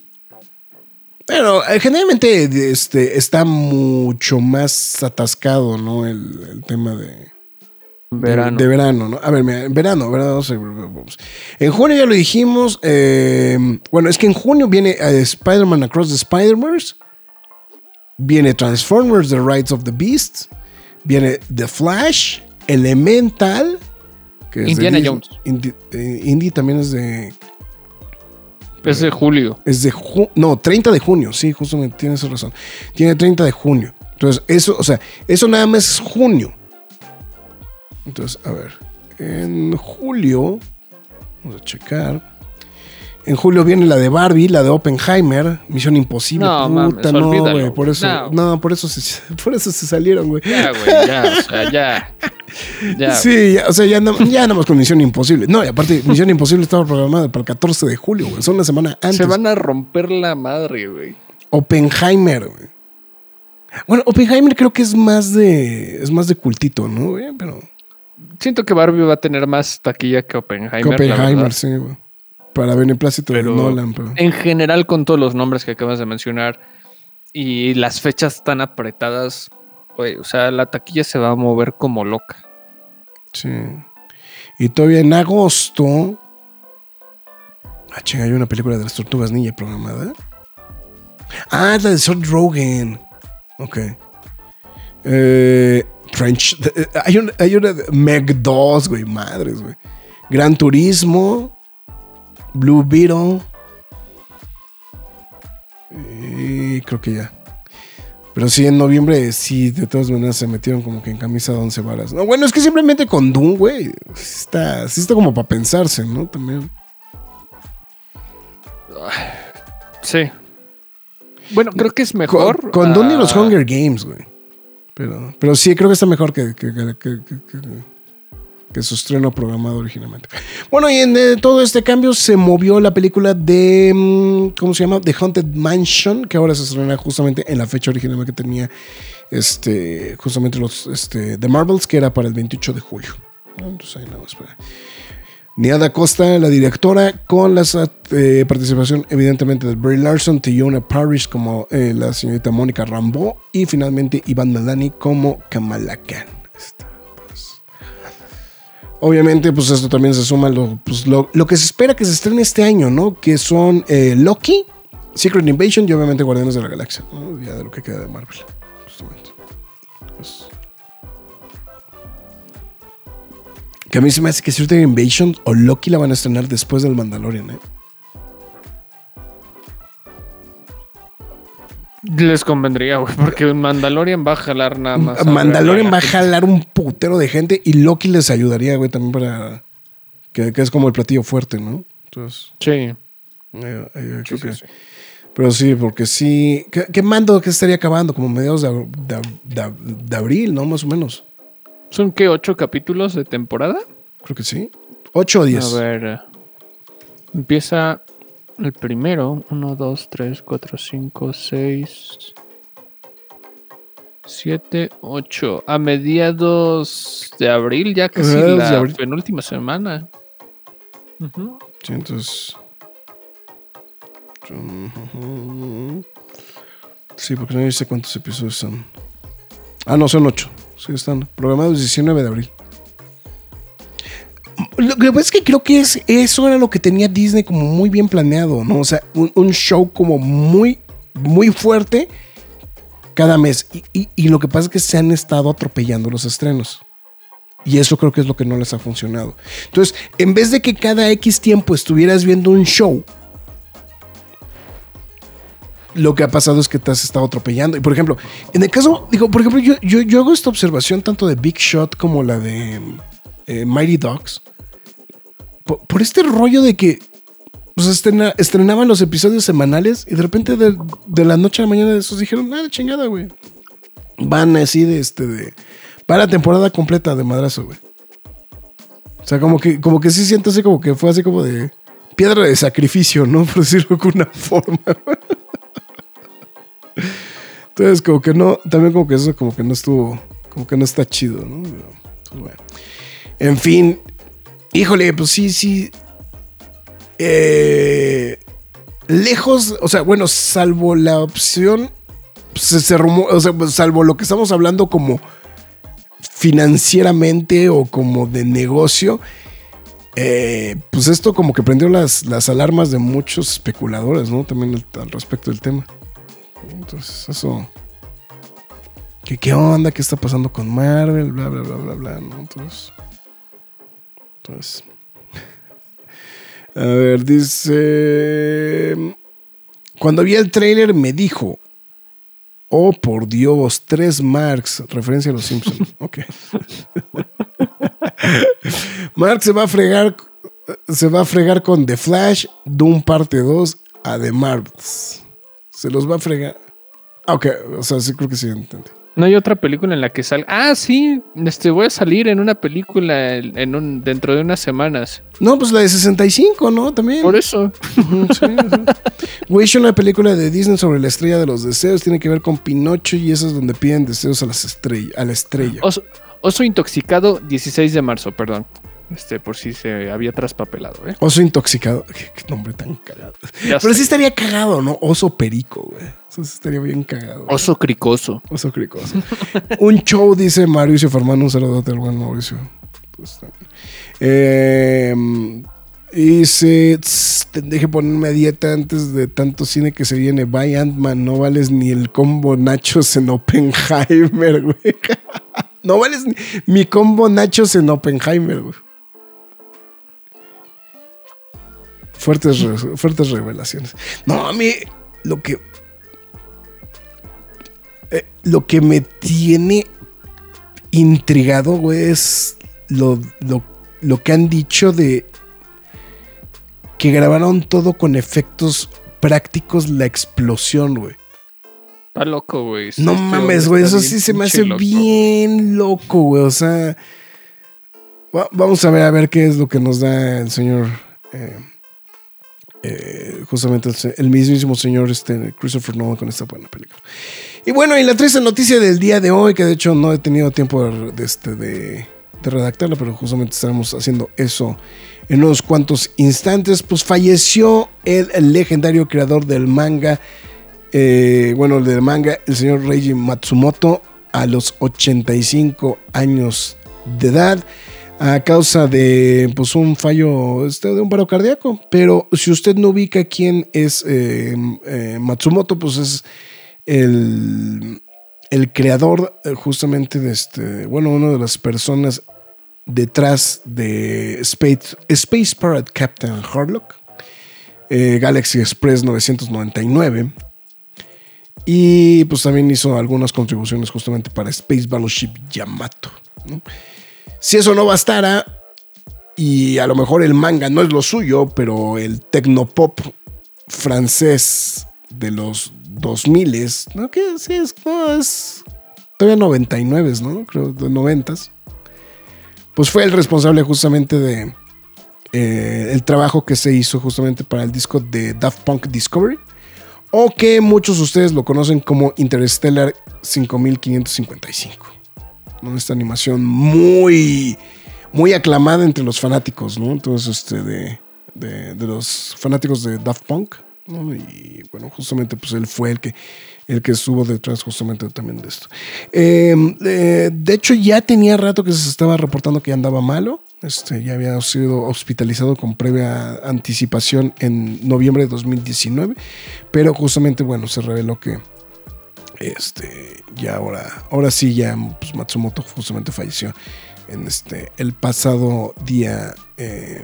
Pero eh, generalmente este, está mucho más atascado, ¿no? El, el tema de... Verano. De, verano, ¿no? A ver, mira, verano, verano. En junio ya lo dijimos. eh, bueno, es que en junio viene eh, Spider-Man Across the Spider-Verse. Viene Transformers, The Rights of the Beast. Viene The Flash, Elemental. que Indiana. Jones. Indy, eh, Indy también es de. Es de julio. Es de ju- no, 30 de junio, sí, justamente tienes razón. Tiene 30 de junio. Entonces, eso, o sea, eso nada más es junio. Entonces, a ver, en julio, vamos a checar. En julio viene la de Barbie, la de Oppenheimer, Misión Imposible. No, puta, mames, no, güey, por eso, No. no, por eso se, (laughs) por eso se salieron, güey. Ya, güey, ya, o sea, ya. Ya. Sí, ya, o sea, ya, no- ya con Misión Imposible. No, y aparte, Misión Imposible estaba programada para el 14 de julio, güey. Son una semana antes. Se van a romper la madre, güey. Oppenheimer, güey. Bueno, Oppenheimer creo que es más de. Es más de cultito, ¿no, güey? Pero. Siento que Barbie va a tener más taquilla que Oppenheimer. que Oppenheimer, sí, güey. Para beneplácito de Nolan, pero. en general, con todos los nombres que acabas de mencionar y las fechas tan apretadas, güey, o sea, la taquilla se va a mover como loca. Sí. Y todavía en agosto. Ah, chinga, hay una película de las tortugas ninja programada. Ah, es la de Seth Rogen. Ok. Eh, French. eh, Hay una, hay una de Meg 2, güey, madres, güey. Gran Turismo. Blue Beetle. Y creo que ya. Pero sí, en noviembre, sí, de todas maneras se metieron como que en camisa de once varas. No, bueno, es que simplemente con Doom, güey, sí está, sí está como para pensarse, ¿no? También. Sí. Bueno, creo que es Con, mejor. con Doom y los ah, Hunger Games, güey. Pero, pero sí, creo que está mejor que, que, que- que- que- su estreno programado originalmente. Bueno, y en eh, todo este cambio se movió la película de. mm, ¿Cómo se llama? The Haunted Mansion, que ahora se estrena justamente en la fecha original que tenía este, justamente los este, The Marvels, que era para el 28 de julio. Entonces ahí nada más. Niada Costa, la directora, con la eh, participación evidentemente de Brie Larson, Tiona Parrish como eh, la señorita Mónica Rambeau y finalmente Iván Melani como Kamala Khan. Pues. Obviamente, pues esto también se suma lo, pues, lo, lo que se espera que se estrene este año, ¿no? Que son eh, Loki, Secret Invasion y obviamente Guardianes de la Galaxia, ¿no? Ya de lo que queda de Marvel. Justamente. Pues, que a mí se me hace que Secret Invasion o Loki la van a estrenar después del Mandalorian, ¿eh? Les convendría, güey, porque Mandalorian va a jalar nada más. Mandalorian va a jalar un putero de gente y Loki les ayudaría, güey, también para. Que, que es como el platillo fuerte, ¿no? Entonces. Sí. eh, eh, creo Sí, sí, que- sí. Pero sí, porque sí. ¿Qué, qué mando que estaría acabando? Como mediados de, de ab- de ab- de abril, ¿no? Más o menos. ¿Son qué? ¿Ocho capítulos de temporada? Creo que sí. 8 o 10. A ver. eh, Empieza el primero. 1, 2, 3, 4, 5, 6, 7, 8. A mediados de abril, ya casi la penúltima semana. Ujú. Sí, entonces. Sí, porque no sé cuántos episodios son. Ah, no, son 8. Sí, están programados 19 de abril. Lo que pasa es que creo que es, eso era lo que tenía Disney como muy bien planeado, ¿no? O sea, un, show como muy, muy fuerte cada mes. Y, y- y lo que pasa es que se han estado atropellando los estrenos. Y eso creo que es lo que no les ha funcionado. Entonces, en vez de que cada X tiempo estuvieras viendo un show, lo que ha pasado es que te has estado atropellando. Y por ejemplo, en el caso, digo, por ejemplo, yo, yo, yo hago esta observación tanto de Big Shot como la de eh, Mighty Dogs. Por, este rollo de que pues, estrena- estrenaban los episodios semanales y de repente de, la noche a la mañana de esos dijeron, nada, chingada, güey. Van así de este, de. Para temporada completa de madrazo, güey. O sea, como que, como que sí siento así como que fue así como de piedra de sacrificio, ¿no? (laughs) Por decirlo de alguna forma. Entonces, como que no, también como que eso como que no estuvo, como que no está chido, ¿no? Pues, bueno. En fin, híjole, pues sí, sí. Eh, lejos, o sea, bueno, salvo la opción, se, se rumo- o sea, pues, salvo lo que estamos hablando como financieramente o como de negocio, eh, pues esto como que prendió las, las alarmas de muchos especuladores, ¿no? También al, al respecto del tema. Entonces, eso... ¿Qué, ¿Qué onda? ¿Qué está pasando con Marvel? Bla, bla, bla, bla, bla, ¿no? Entonces... Entonces... (laughs) A ver, dice... Cuando vi el trailer me dijo, oh por Dios, tres marks, referencia a los Simpsons. (laughs) Ok. (laughs) Mark se va a fregar, se va a fregar con The Flash, Doom parte 2 a The Marvels. Se los va a fregar. Ah, Ok, o sea, sí creo que sí entendí. No hay otra película en la que salga. Ah, sí, este, voy a salir en una película en un, dentro de unas semanas. No, pues la de 65, ¿no? También. Por eso. Sí, sí. Wish, una película de Disney sobre la estrella de los deseos, tiene que ver con Pinocho y eso es donde piden deseos a, las estrella, a la estrella. Oso, oso intoxicado, 16 de marzo, perdón. Este, por si se había traspapelado, ¿eh? Oso intoxicado. Qué, qué nombre tan cagado. Ya Pero sé. sí estaría cagado, ¿no? Oso perico, güey. Eso sí estaría bien cagado. Oso cricoso. Oso cricoso. (laughs) Un show, dice Mauricio Fermano. Un saludote al buen Mauricio. Pues. Eh, dice, "Tss, te deje ponerme a dieta antes de tanto cine que se viene. Bye Ant-Man, no vales ni el combo nachos en Oppenheimer, güey. (laughs) No vales ni mi combo nachos en Oppenheimer, güey. Fuertes, fuertes revelaciones. No, a mí lo que eh, lo que me tiene intrigado, güey, es lo, lo- lo que han dicho de que grabaron todo con efectos prácticos la explosión, güey. Está loco, güey. No Este mames, güey, eso sí se me hace loco. bien loco, güey. O sea, va- vamos a ver a ver qué es lo que nos da el señor, eh, eh, justamente el, el mismísimo señor este, Christopher Nolan con esta buena película. Y bueno, y la triste noticia del día de hoy, que de hecho no he tenido tiempo de, este, de, redactarla, pero justamente estaremos haciendo eso en unos cuantos instantes, pues falleció el, legendario creador del manga, eh, bueno, el del manga, el señor Reiji Matsumoto, a los 85 años de edad, a causa de pues, un fallo este, de un paro cardíaco. Pero si usted no ubica quién es eh, eh, Matsumoto, pues es el, el creador eh, justamente de este, bueno, una de las personas detrás de Space, Space Pirate Captain Harlock, eh, Galaxy Express 999. Y pues también hizo algunas contribuciones justamente para Space Battleship Yamato. Si eso no bastara, y a lo mejor el manga no es lo suyo, pero el tecnopop francés de los 2000 ¿no? Que sí, es, no, es todavía 99, ¿no? Creo, de 90 Pues fue el responsable justamente de eh, el trabajo que se hizo justamente para el disco de Daft Punk Discovery o que muchos de ustedes lo conocen como Interstellar 5555. ¿no? Esta animación muy, muy aclamada entre los fanáticos, ¿no? Entonces, este, de, de, de los fanáticos de Daft Punk, Y bueno, justamente, pues él fue el que, el que estuvo detrás justamente también de esto. Eh, eh, de hecho, ya tenía rato que se estaba reportando que andaba malo. Este, ya había sido hospitalizado con previa anticipación en noviembre de 2019, pero justamente, bueno, se reveló que este, ya ahora, ahora sí, ya pues, Matsumoto justamente falleció en este, el pasado día eh,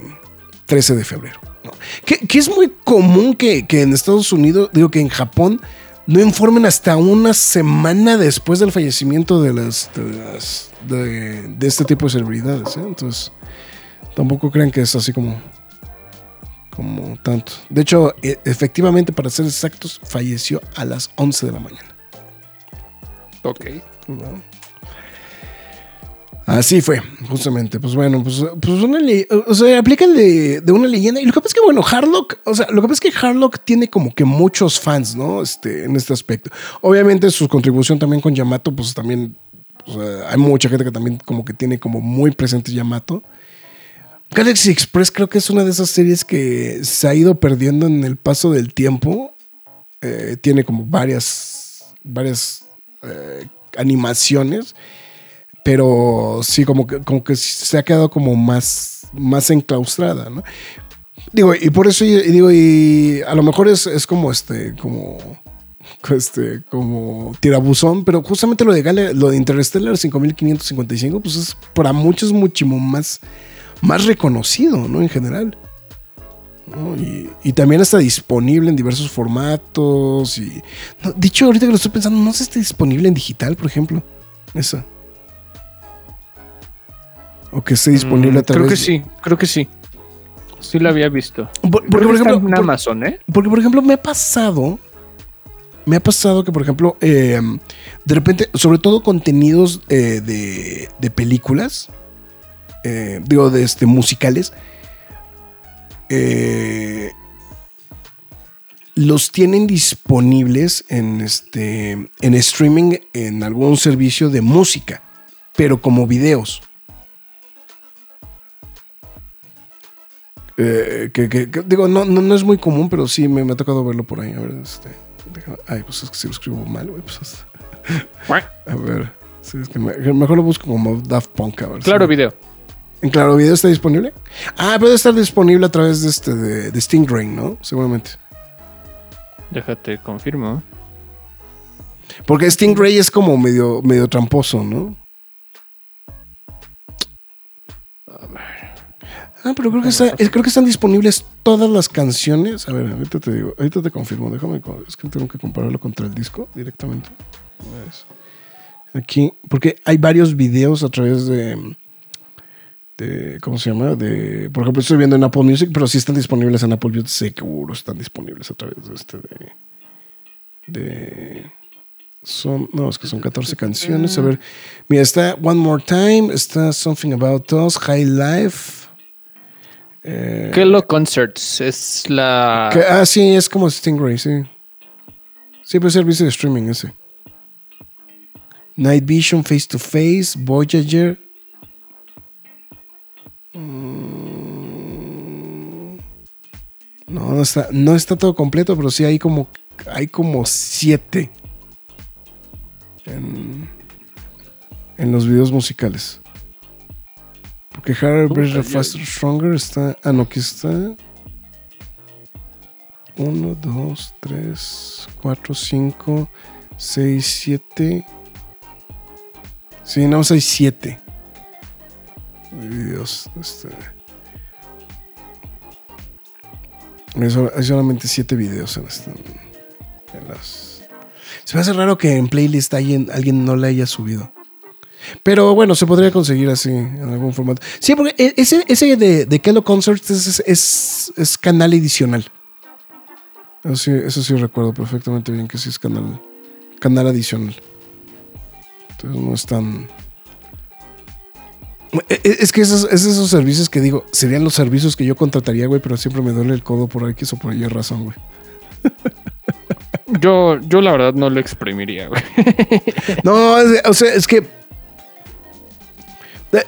13 de febrero. ¿no? Que, que es muy común que, que en Estados Unidos, digo que en Japón, no informen hasta una semana después del fallecimiento de las de, las- de- de este tipo de celebridades. ¿eh? Entonces, tampoco crean que es así como, como tanto. De hecho, e- efectivamente, para ser exactos, falleció a las 11 de la mañana. Ok. ¿no? Así fue, justamente. Pues bueno, pues, pues una o sea, aplican de, de una leyenda. Y lo que pasa es que, bueno, Harlock, o sea, lo que pasa es que Harlock tiene como que muchos fans, ¿no? Este, en este aspecto. Obviamente su contribución también con Yamato, pues también, hay mucha gente que también como que tiene como muy presente Yamato. Galaxy Express creo que es una de esas series que se ha ido perdiendo en el paso del tiempo. Eh, tiene como varias, varias eh, animaciones. Pero sí, como que, como que se ha quedado como más, más enclaustrada, ¿no? Digo, y por eso, digo, y a lo mejor es, es como este, como este, como tirabuzón, pero justamente lo de Gale, lo de Interstellar 5555, pues es para muchos muchísimo más, más reconocido, ¿no? En general. Y, y también está disponible en diversos formatos. Y, no, dicho, ahorita que lo estoy pensando, no sé si está disponible en digital, por ejemplo. Esa. O que esté disponible a Mm, creo través que de- sí, creo que sí. Sí la había visto. Por- Creo porque, que por ejemplo, en por- Amazon, ¿eh? Porque, por ejemplo, me ha pasado. Me ha pasado que, por ejemplo, eh, de repente, sobre todo contenidos eh, de, de películas, eh, digo, de este, musicales, eh, los tienen disponibles en, este, en streaming en algún servicio de música, pero como videos. Eh, que, que- que- digo, no, no, no es muy común, pero sí me, me ha tocado verlo por ahí. A ver, este. déjame- ay, pues es que si lo escribo mal, güey. Pues, es- a ver. sí, es que me- mejor lo busco como Daft Punk. A ver, Claro, video. ¿En Claro Video está disponible? Ah, puede estar disponible a través de este de, de Stingray, ¿no? Seguramente. Déjate, confirmo. Porque Stingray es como medio, medio tramposo, ¿no? Ah, pero creo que, está- creo que están disponibles todas las canciones. A ver, ahorita te digo, ahorita te confirmo, déjame, es que tengo que compararlo contra el disco directamente. Aquí, porque hay varios videos a través de, de, ¿cómo se llama? De, por ejemplo, estoy viendo en Apple Music, pero sí están disponibles en Apple Music, seguro están disponibles a través de este, de, de son, no, es que son 14 canciones. A ver, mira, está One More Time, está Something About Us, High Life. Eh, Kello Concerts es la. que- ah, sí, es como Stingray, sí. Sí, puede ser servicio de streaming ese. Night Vision, Face to Face, Voyager. Mm, No, no está, no está todo completo, pero sí hay como, hay como siete en, en los videos musicales. Porque Harder, Better, Faster, Stronger está. Ah, no, aquí está. 1, 2, 3, 4, 5, 6, 7. Sí, no, hay 7 videos. Este. Hay solamente 7 videos en, este- en las. Se me hace raro que en playlist alguien, alguien no la haya subido. Pero bueno, se podría conseguir así, en algún formato. Sí, porque e- ese, ese de, de Kello Concerts es, es, es canal adicional. Eso sí, eso sí recuerdo perfectamente bien que sí es canal, canal adicional. Entonces no es tan... E- e- Es que esos, es esos servicios que digo, serían los servicios que yo contrataría, güey, pero siempre me duele el codo por X o por Y razón, güey. Yo, yo la verdad no lo exprimiría, güey. (laughs) No, es- o sea, es que.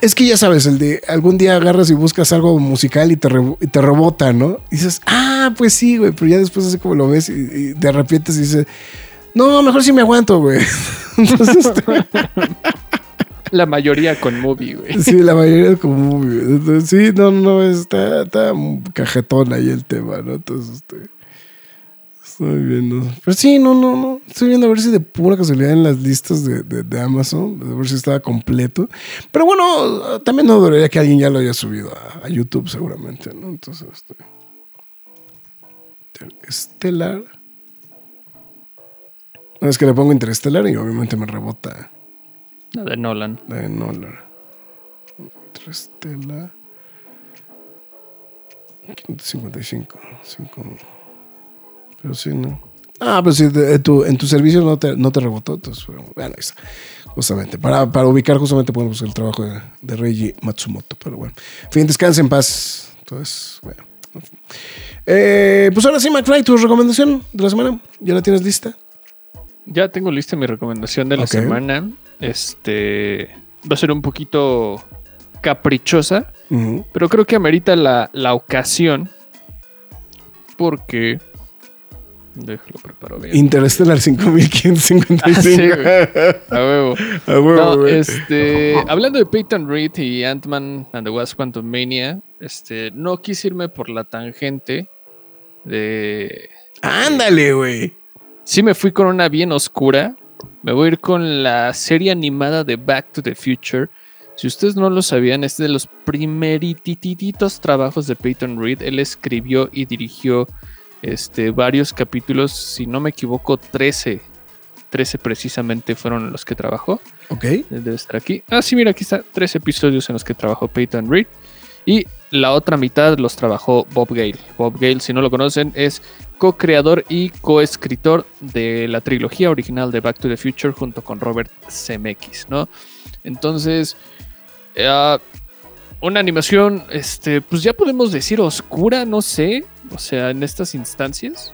Es que ya sabes, el de algún día agarras y buscas algo musical y te, re- y te rebota, ¿no? Y dices, ah, pues sí, güey, pero ya después así como lo ves y, y te arrepientes y dices, no, mejor sí me aguanto, güey. (laughs) Entonces, este, (laughs) La mayoría con movie, güey. sí, la mayoría muy bien. Entonces, sí, no, no, está, está cajetón ahí el tema, ¿no? Entonces, este, estoy viendo. Pero sí, no, no, no. Estoy viendo a ver si de pura casualidad en las listas de, de, de Amazon, a ver si estaba completo. Pero bueno, también no dudaría que alguien ya lo haya subido a, a YouTube, seguramente, ¿no? Entonces, este. Estelar. No, es que le pongo Interestelar y obviamente me rebota. La de Nolan. La de Nolan. Interstellar. 555. 5. Pero sí, ¿no? Ah, pero sí, de- en tu, en tu servicio no te, no te rebotó. Entonces, bueno, ahí está. Justamente. Para, para ubicar, justamente podemos buscar el trabajo de, de Reiji Matsumoto. Pero bueno. En fin, descansa en paz. Entonces, bueno. Eh, pues ahora sí, McFly, tu recomendación de la semana. ¿Ya la tienes lista? Ya tengo lista mi recomendación de la semana. Este va a ser un poquito caprichosa, pero creo que amerita la, la ocasión porque Déjalo preparo bien. Interstellar 5555. A huevo. A huevo, No, güey. este, hablando de Peyton Reed y Ant-Man and the Wasp Quantumania, este, no quise irme por la tangente de... Ándale, güey. Sí me fui con una bien oscura. Me voy a ir con la serie animada de Back to the Future. Si ustedes no lo sabían, es de los primeritititos trabajos de Peyton Reed. Él escribió y dirigió este, varios capítulos, si no me equivoco, 13. 13 precisamente fueron los que trabajó. Ok. Debe estar aquí. Ah, sí, mira, aquí está. Tres episodios en los que trabajó Peyton Reed. Y la otra mitad los trabajó Bob Gale. Bob Gale, si no lo conocen, es co-creador y co-escritor de la trilogía original de Back to the Future junto con Robert Zemeckis, ¿no? Entonces, eh, una animación, este, pues ya podemos decir oscura, no sé. O sea, en estas instancias.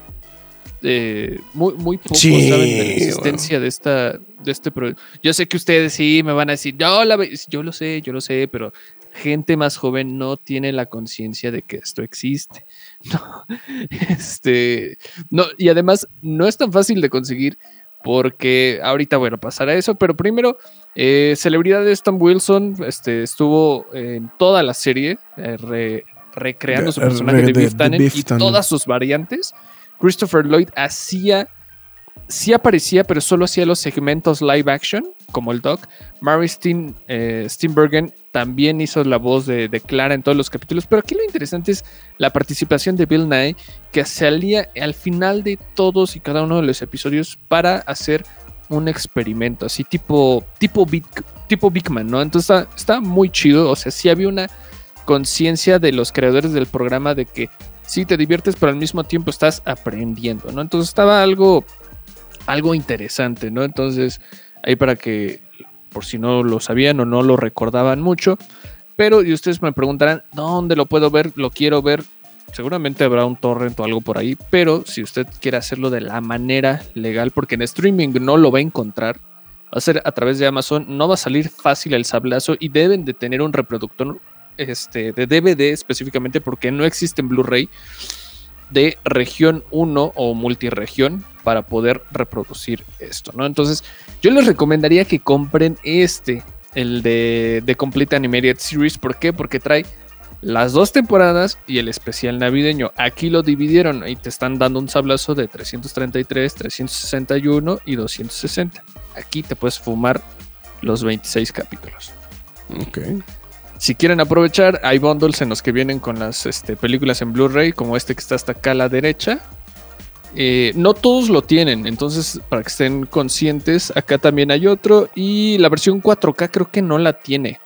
eh, muy, muy pocos Sí, saben de la existencia de esta de este proyecto. Yo sé que ustedes sí me van a decir, yo, la ve-". yo lo sé, yo lo sé, pero gente más joven no tiene la conciencia de que esto existe. (laughs) No, este, no, y además no es tan fácil de conseguir porque ahorita, bueno, pasará eso, pero primero, eh, celebridad de Tom Wilson este, estuvo en toda la serie eh, re- recreando su personaje de de- Biff Tannen y todas sus variantes. Christopher Lloyd hacía, sí aparecía, pero solo hacía los segmentos live action, como el Doc. Mary Steen, eh, Steenburgen también hizo la voz de, de Clara en todos los capítulos, pero aquí lo interesante es la participación de Bill Nye, que salía al final de todos y cada uno de los episodios para hacer un experimento, así tipo, tipo, Big, tipo Big Man, ¿no? Entonces está, está muy chido, o sea, sí había una conciencia de los creadores del programa de que sí te diviertes, pero al mismo tiempo estás aprendiendo, ¿no? Entonces estaba algo, algo interesante, ¿no? Entonces, ahí para que, por si no lo sabían o no lo recordaban mucho, pero y ustedes me preguntarán, ¿dónde lo puedo ver? Lo quiero ver. Seguramente habrá un torrent o algo por ahí, pero si usted quiere hacerlo de la manera legal, porque en streaming no lo va a encontrar, va a ser a través de Amazon, no va a salir fácil el sablazo y deben de tener un reproductor este, de DVD específicamente porque no existe en Blu-ray de región 1 o multiregión para poder reproducir esto, ¿no? Entonces, yo les recomendaría que compren este, el de, de Complete Animated Series. ¿Por qué? Porque trae las dos temporadas y el especial navideño. Aquí lo dividieron y te están dando un sablazo de 333, 361 y 260. Aquí te puedes fumar los 26 capítulos. Ok. Si quieren aprovechar, hay bundles en los que vienen con las este, películas en Blu-ray, como este que está hasta acá a la derecha. Eh, no todos lo tienen, entonces para que estén conscientes, acá también hay otro y la versión 4K creo que no la tiene,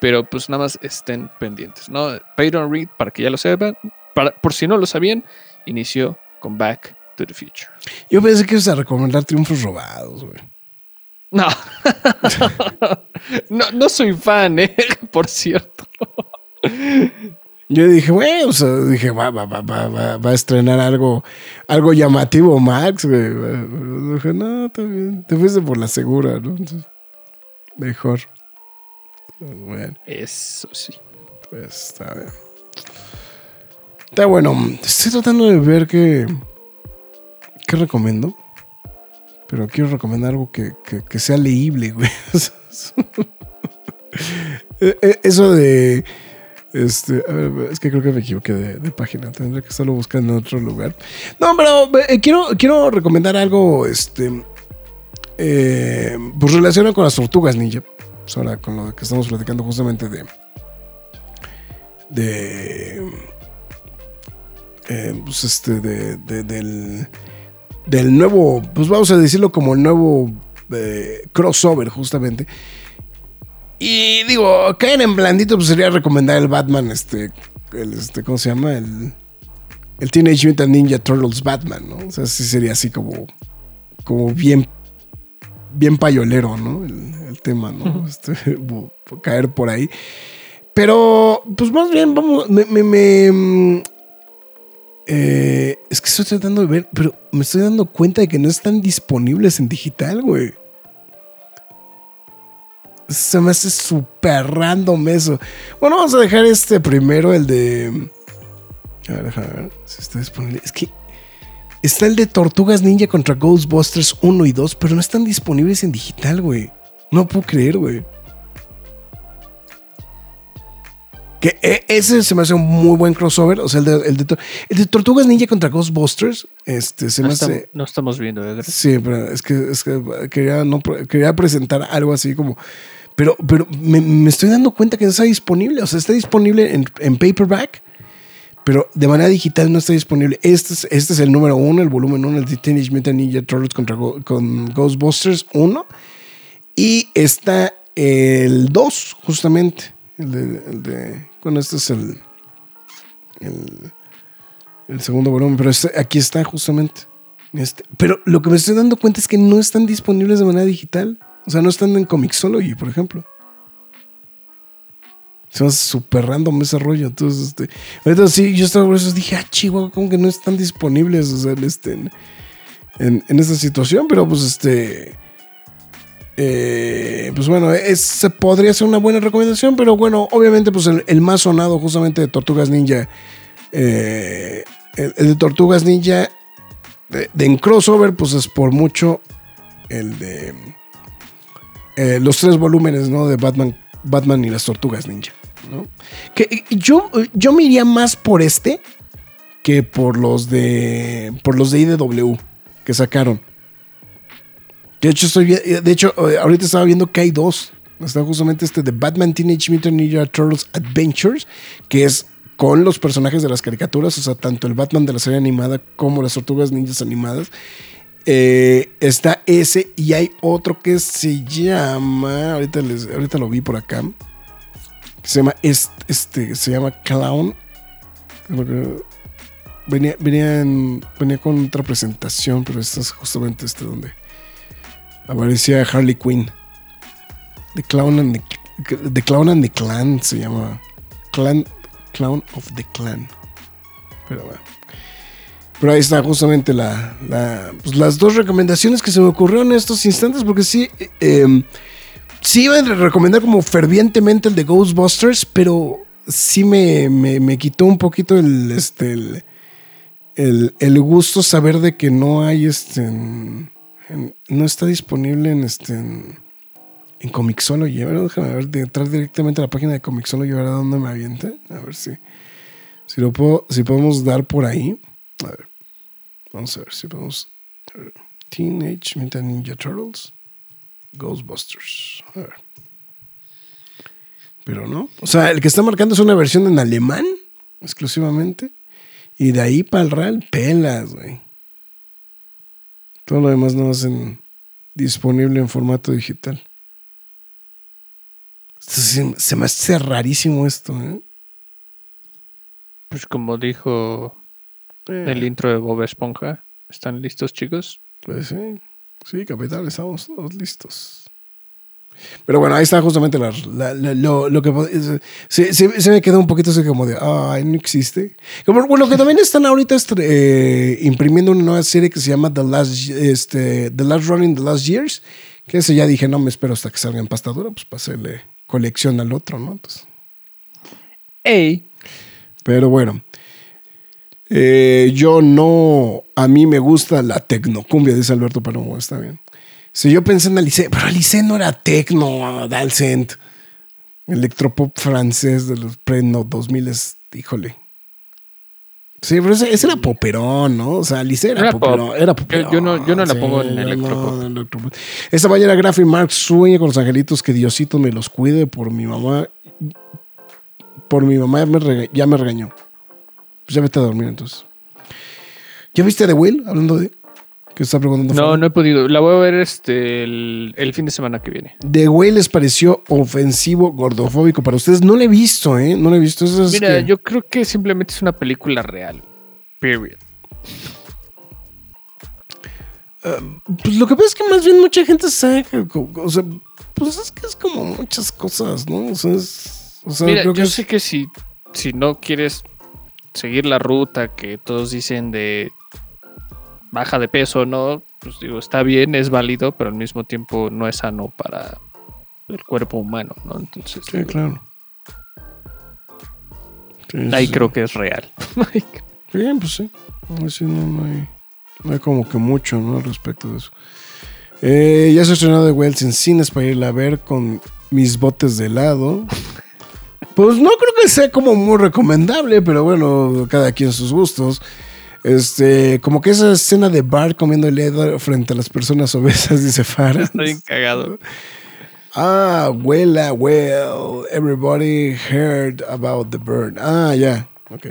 pero pues nada más estén pendientes, ¿no? Peyton Reed, para que ya lo sepan, para, por si no lo sabían, inició con Back to the Future. Yo pensé que ibas a recomendar triunfos robados, güey. No, (laughs) no, no soy fan, ¿eh? (laughs) por cierto. Yo dije, güey, o sea, dije, va, va, va, va, va, va a estrenar algo, algo llamativo, Max, güey. Dije, no, también, te fuiste por la segura, ¿no? Entonces, mejor. Bueno, Eso sí. pues está bien. Está bueno. Estoy tratando de ver qué, qué recomiendo. Pero quiero recomendar algo que, que- que sea leíble, güey. (laughs) Eh, eh, Eso de. Este, a ver, es que creo que me equivoqué de, de página. Tendré que estarlo buscando en otro lugar. No, pero eh, quiero, quiero recomendar algo. Este. eh, pues relacionado con las tortugas ninja. Pues ahora con lo que estamos platicando justamente de. De. eh, pues este, de, de- del. Del nuevo. Pues vamos a decirlo como el nuevo crossover, justamente. Y digo, caen en blandito, pues sería recomendar el Batman, este, el, este, ¿cómo se llama? El, el Teenage Mutant Ninja Turtles Batman, ¿no? O sea, sí sería así como, como bien, bien payolero, ¿no? El, el tema, ¿no? Este, (laughs) caer por ahí. Pero, pues más bien, vamos, me, me- me, mm, eh, es que estoy tratando de ver, pero me estoy dando cuenta de que no están disponibles en digital, güey. Se me hace súper random eso. Bueno, vamos a dejar este primero, el de. A ver, déjame ver si está disponible. Es que Está el de Tortugas Ninja contra Ghostbusters 1 y 2, pero no están disponibles en digital, güey. No puedo creer, güey. Que eh, ese se me hace un muy buen crossover. O sea, el de, el de, el de Tortugas Ninja contra Ghostbusters. Este se No, me estamos, hace. no estamos viendo, ¿eh? Sí, pero es que, es que quería, no, quería presentar algo así como. Pero, pero me, estoy dando cuenta que no está disponible. O sea, está disponible en, en paperback, pero de manera digital no está disponible. Este es, este es el número uno, el volumen uno, el de Teenage Mutant Ninja Turtles contra con Ghostbusters 1. Y está el 2, justamente. El de, el Bueno, este es el. El, el segundo volumen, pero este- aquí está justamente. Este, pero lo que me estoy dando cuenta es que no están disponibles de manera digital. O sea, no están en Comixology, por ejemplo. Se hace súper random ese rollo. Entonces, este, ahorita sí, yo estaba por eso dije, ah, chihuahua, como que no están disponibles o sea, este, en, en- en esta situación, pero pues este. eh, pues bueno, es, podría ser una buena recomendación, pero bueno, obviamente, pues el, más sonado justamente de Tortugas Ninja. eh, el, el de Tortugas Ninja de, de en crossover, pues es por mucho el de eh, los tres volúmenes, ¿no? De Batman, Batman y las Tortugas Ninja, ¿no? Que eh, yo, yo me iría más por este que por los de por los de IDW que sacaron. De hecho, estoy vi- de hecho, eh, ahorita estaba viendo que hay dos. Está justamente este de Batman Teenage Mutant Ninja Turtles Adventures, que es con los personajes de las caricaturas, o sea, tanto el Batman de la serie animada como las Tortugas Ninjas animadas. Eh, está ese y hay otro que se llama, ahorita, ahorita lo vi por acá, se llama este, este se llama Clown. Venía, venía, en- venía con otra presentación, pero esta es justamente este donde aparecía Harley Quinn. The Clown and the, the Clown and the Clan se llama. Clan, Clown of the Clan. Pero bueno. Pero ahí está justamente la, pues las dos recomendaciones que se me ocurrieron en estos instantes, porque sí, em, sí iba a recomendar como fervientemente el de Ghostbusters, pero sí me, me, me quitó un poquito el, este, el, el, gusto saber de que no hay este no está disponible en este en, en Comixology. A ver, déjame ver, de entrar directamente a la página de Comixology a ver a dónde me avienta. A ver si, si lo puedo, si podemos dar por ahí. A ver. Vamos a ver si podemos. Teenage Mutant Ninja Turtles. Ghostbusters. A ver. Pero no. O sea, el que está marcando es una versión en alemán, exclusivamente. Y de ahí para el real, pelas, güey. Todo lo demás no hacen disponible en formato digital. Se me hace rarísimo esto, ¿eh? Pues como dijo Eh, el intro de Bob Esponja, ¿están listos, chicos? Pues sí, sí, capital, estamos todos listos. Pero bueno, ahí está justamente la- la- la- lo, lo que... Se, se- se me quedó un poquito así como de, ay, no existe. Como, bueno, que también están ahorita eh, imprimiendo una nueva serie que se llama The Last, este, The Last Run in the Last Years, que ese ya dije, no me espero hasta que salga en pasta dura, pues para hacerle colección al otro, ¿no? Entonces, ¡Ey! pero bueno. Eh, yo no. A mí me gusta la tecnocumbia, dice Alberto Palomo. Está bien. Si yo pensé en Alice, pero Alice no era tecno, Dalcent. Electropop francés de los pre-no 2000, es- híjole. Sí, pero ese, ese era poperón, ¿no? O sea, Alice era, Era pop. poperón. Era poperón. yo no- yo no la pongo en yo no, electropop. electropop. Esta mañana Graphic Marx sueña con los angelitos que Diosito me los cuide por mi mamá. Por mi mamá ya me, rega- ya me regañó. Pues ya vete a dormir entonces. ¿Ya viste The Will? Hablando de. Que está preguntando. No, no he podido. La voy a ver este el, el fin de semana que viene. The Will les pareció ofensivo, gordofóbico para ustedes. No lo he visto, ¿eh? No lo he visto. Eso es Mira, que- yo creo que simplemente es una película real. Period. Pues lo que pasa es que más bien mucha gente co- O sea, pues es que es como muchas cosas, ¿no? O sea, es. O sea, Mira, creo que yo es- sé que si, si no quieres seguir la ruta que todos dicen de baja de peso, ¿no? Pues digo, está bien, es válido, pero al mismo tiempo no es sano para el cuerpo humano, ¿no? Entonces, Sí, digo, claro. Sí, ahí sí. creo que es real. (laughs) Bien, pues sí. Ahí sí no, no hay, No hay como que mucho, ¿no? Al respecto de eso. Eh, ya se ha estrenado de Wells en cines para irla a ver con mis botes de helado. Pues no creo que sea como muy recomendable, pero bueno, cada quien sus gustos. Este, como que esa escena de Bart comiendo helado frente a las personas obesas, (laughs) dice Farah. Bien cagado. Ah, well, well, everybody heard about the bird. Ah, ya, ok.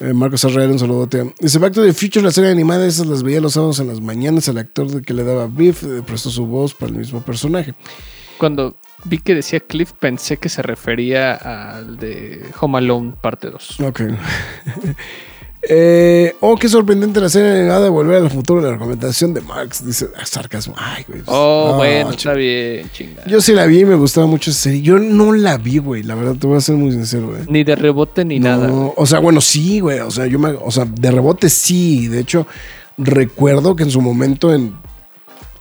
Eh, Marcos Herrera, un saludote. Dice Back to the Future, la serie animada, esas las veía los sábados en las mañanas. El actor de que le daba beef eh, prestó su voz para el mismo personaje. Cuando vi que decía Cliff, pensé que se refería al de Home Alone parte 2. Ok. (laughs) Eh, oh, qué sorprendente la serie animada de Volver al Futuro, la recomendación de Marx. Dice, ah, sarcasmo. Ay, güey. Oh, No, bueno, está bien, chingada. Yo sí la vi y me gustaba mucho esa serie. Yo no la vi, güey. La verdad, te voy a ser muy sincero, güey. Ni de rebote ni nada. O sea, bueno, sí, güey. O sea, yo me, o sea, de rebote sí. De hecho, recuerdo que en su momento en,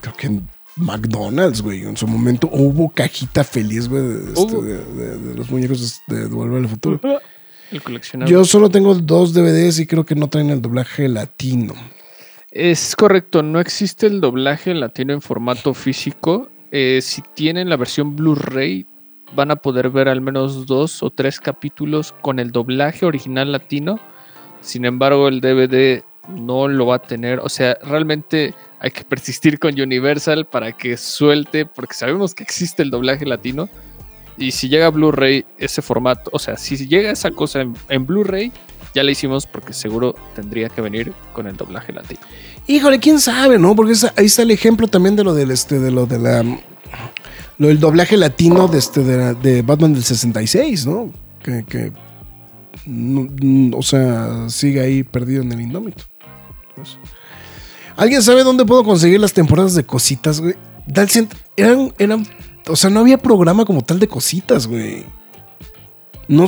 creo que en McDonald's, güey, en su momento hubo cajita feliz, güey, de, este, Hubo. de- de- de los muñecos de, Volver al Futuro. El. Yo solo tengo dos DVDs y creo que no traen el doblaje latino. Es correcto, no existe el doblaje latino en formato físico. Eh, si tienen la versión Blu-ray, van a poder ver al menos dos o tres capítulos con el doblaje original latino. Sin embargo, el DVD no lo va a tener. O sea, realmente hay que persistir con Universal para que suelte, porque sabemos que existe el doblaje latino. Y si llega Blu-ray ese formato, o sea, si llega esa cosa en, Blu-ray, ya la hicimos porque seguro tendría que venir con el doblaje latino. Híjole, quién sabe, ¿no? Porque ahí está el ejemplo también de lo del este, de lo de la lo del doblaje latino de este de, la- de Batman del 66, ¿no? Que, no- mm, o sea, sigue ahí perdido en el indómito. Pues, ¿Alguien sabe dónde puedo conseguir las temporadas de cositas, güey? Dal cent- eran, eran, o sea, no había programa como tal de cositas, güey. No,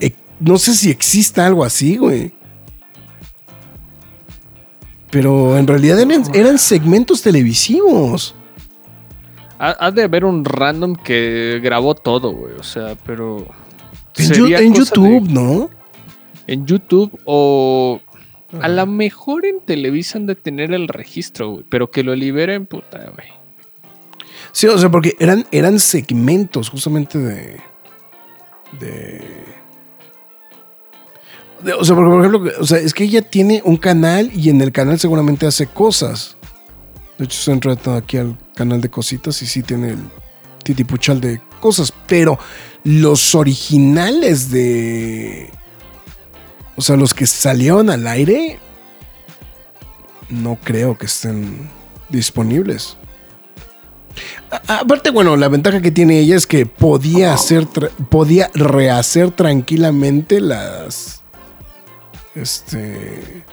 eh, no sé si exista algo así, güey. Pero en realidad eran, eran segmentos televisivos. Ha, de haber un random que grabó todo, güey. O sea, pero. En, YouTube, de- ¿no? en YouTube o. A lo mejor en Televisa han de tener el registro, güey. Pero que lo liberen, puta, güey. Sí, o sea, porque eran, eran segmentos justamente de. de. o sea, porque, por ejemplo, o sea, es que ella tiene un canal y en el canal seguramente hace cosas. De hecho, se entra aquí al canal de cositas y sí tiene el titipuchal de cosas. Pero los originales de. O sea, los que salieron al aire. No creo que estén disponibles. Aparte, bueno, la ventaja que tiene ella es que podía hacer, podía rehacer tranquilamente las, este,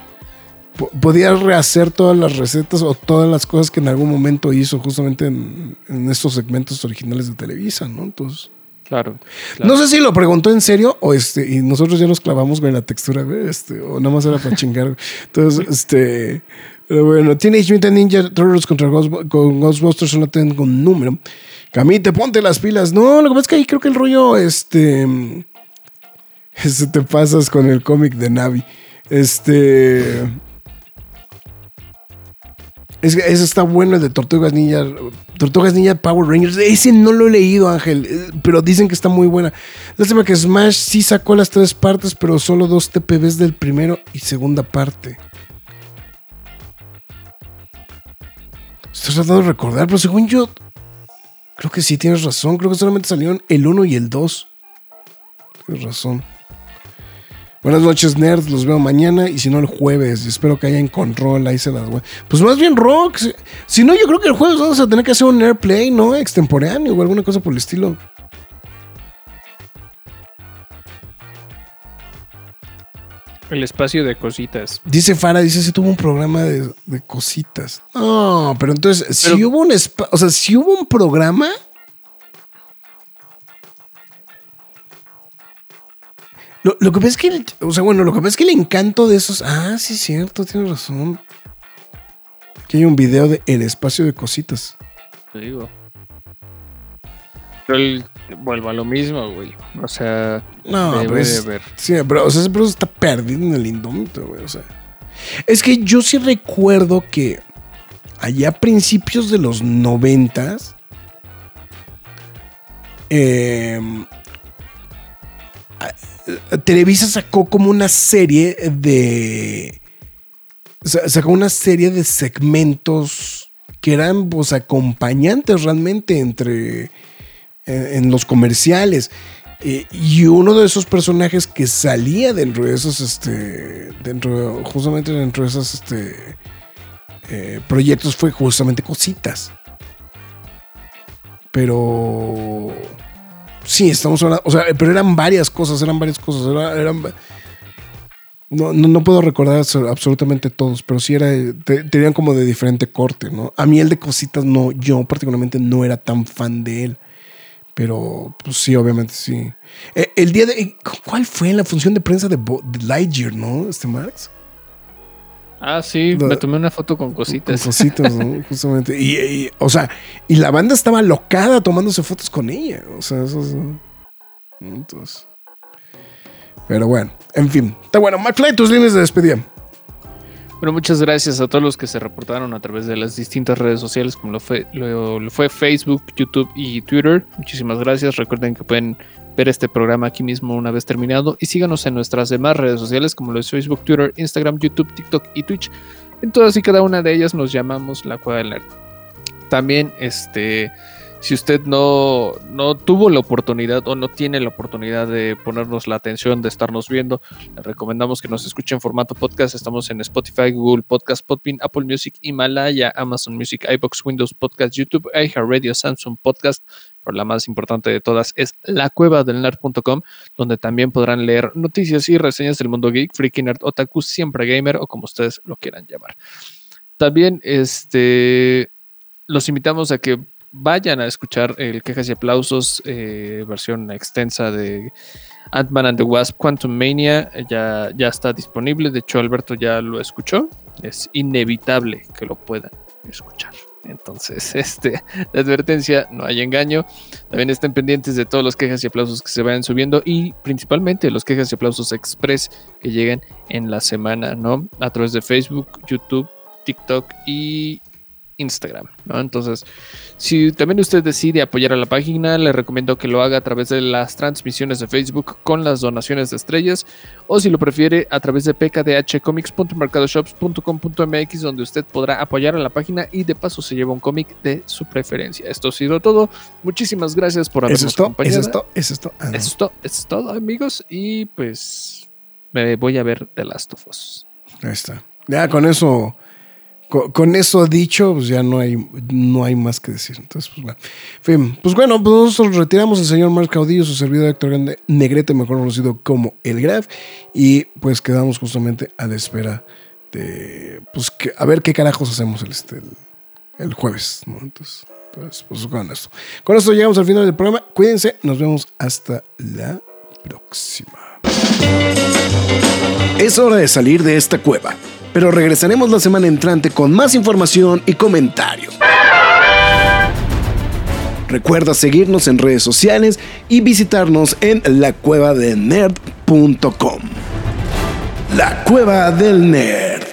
po- podía rehacer todas las recetas o todas las cosas que en algún momento hizo justamente en, en estos segmentos originales de Televisa, ¿no? Entonces, Claro. claro. no sé si lo preguntó en serio o este, y nosotros ya nos clavamos con la textura, güey, este, o nada más era para chingar. Entonces, (laughs) este, bueno, Teenage Mutant Ninja Turtles contra Ghost- con Ghostbusters solo tengo un número. Camite, ponte las pilas. No, lo que pasa es que ahí creo que el rollo, este, (laughs) este te pasas con el cómic de Navi. Este. Es ese está bueno, el de Tortugas Ninja. Tortugas Ninja Power Rangers. Ese no lo he leído, Ángel. eh, Pero dicen que está muy buena. Lástima que Smash sí sacó las tres partes, pero solo dos TPBs del primero y segunda parte. Estoy tratando de recordar, pero según yo. Creo que sí tienes razón. Creo que solamente salieron el 1 y el 2. Tienes razón. Buenas noches, nerds. Los veo mañana y si no el jueves. Espero que haya en control. Ahí se las voy. Pues más bien rock. Si- Si no, yo creo que el jueves vamos a tener que hacer un airplay, ¿no? Extemporáneo o alguna cosa por el estilo. El espacio de cositas. Dice Fara, dice, si tuvo un programa de, de cositas. No, pero entonces, si hubo un espa- o sea, si hubo un programa. Lo, lo que pasa es que, el- o sea, bueno, lo que pasa es que el encanto de esos. Ah, sí, es cierto, tienes razón. Aquí hay un video de El espacio de cositas. Te digo. Pero el, vuelvo a lo mismo, güey. O sea, No, debe pero de haber. Sí, pero, o sea, ese proceso está perdido en el indómito, güey. O sea. Es que yo sí recuerdo que allá a principios de los noventas, eh, Televisa sacó como una serie de. Sacó una serie de segmentos que eran pues, acompañantes realmente entre. En, los comerciales. Eh, y uno de esos personajes que salía dentro de esos. Este, dentro, justamente dentro de esos este, eh, proyectos fue justamente Cositas. Pero Sí, estamos hablando. O sea, pero eran varias cosas, eran varias cosas. eran, no, no, puedo recordar absolutamente todos, pero sí era, tenían como de diferente corte, ¿no? A mí el de cositas no, yo particularmente no era tan fan de él. Pero, pues sí, obviamente sí. Eh, el día de. ¿Cuál fue la función de prensa de, de Lightyear, no? Este Marx. Ah, sí, me tomé una foto con cositas. Con cositas, ¿no? (laughs) Justamente. Y, o sea, y la banda estaba locada tomándose fotos con ella. O sea, eso es. Entonces. Pero bueno, en fin. Está bueno. McFly, tus líneas de despedida. Bueno, muchas gracias a todos los que se reportaron a través de las distintas redes sociales, como lo fue, lo fue Facebook, YouTube y Twitter. Muchísimas gracias. Recuerden que pueden ver este programa aquí mismo una vez terminado y síganos en nuestras demás redes sociales como lo es Facebook, Twitter, Instagram, YouTube, TikTok y Twitch. En todas y cada una de ellas nos llamamos La Cueva del Nerd. También este si usted no, no tuvo la oportunidad o no tiene la oportunidad de ponernos la atención, de estarnos viendo, le recomendamos que nos escuche en formato podcast. Estamos en Spotify, Google Podcast, Podbean, Apple Music, Himalaya, Amazon Music, iBox, Windows Podcast, YouTube, iHeartRadio, Samsung Podcast. Pero la más importante de todas es la cueva del nerd.com, donde también podrán leer noticias y reseñas del mundo geek, freaky nerd, otaku, siempre gamer o como ustedes lo quieran llamar. También este, los invitamos a que vayan a escuchar el Quejas y Aplausos, eh, versión extensa de Ant-Man and the Wasp Quantum Mania. Ya, ya está disponible. De hecho, Alberto ya lo escuchó. Es inevitable que lo puedan escuchar. Entonces, (laughs) este, la advertencia, no hay engaño. También estén pendientes de todos los quejas y aplausos que se vayan subiendo y principalmente los quejas y aplausos express que lleguen en la semana, ¿no? A través de Facebook, YouTube, TikTok y Instagram, ¿no? Entonces, si también usted decide apoyar a la página, le recomiendo que lo haga a través de las transmisiones de Facebook con las donaciones de estrellas, o si lo prefiere, a través de pkdhcomics.mercadoshops.com.mx, donde usted podrá apoyar a la página y de paso se lleva un cómic de su preferencia. Esto ha sido todo. Muchísimas gracias por habernos ¿Es acompañado. ¿Es esto? ¿Es esto? Ah, es esto? es todo, amigos, y pues me voy a ver The Last of Us. Ahí está. Ya con eso con, eso dicho, pues ya no hay, no hay más que decir. Entonces, pues bueno. Pues bueno, pues nosotros retiramos al señor Marc Caudillo, su servidor Héctor Grande, Negrete, mejor conocido como El Graf, y pues quedamos justamente a la espera de, pues, a ver qué carajos hacemos el, este, el, jueves, Entonces, pues, pues con esto. Con esto llegamos al final del programa. Cuídense, nos vemos hasta la próxima. Es hora de salir de esta cueva pero regresaremos la semana entrante con más información y comentarios. Recuerda seguirnos en redes sociales y visitarnos en lacuevadelnerd.com. La Cueva del Nerd.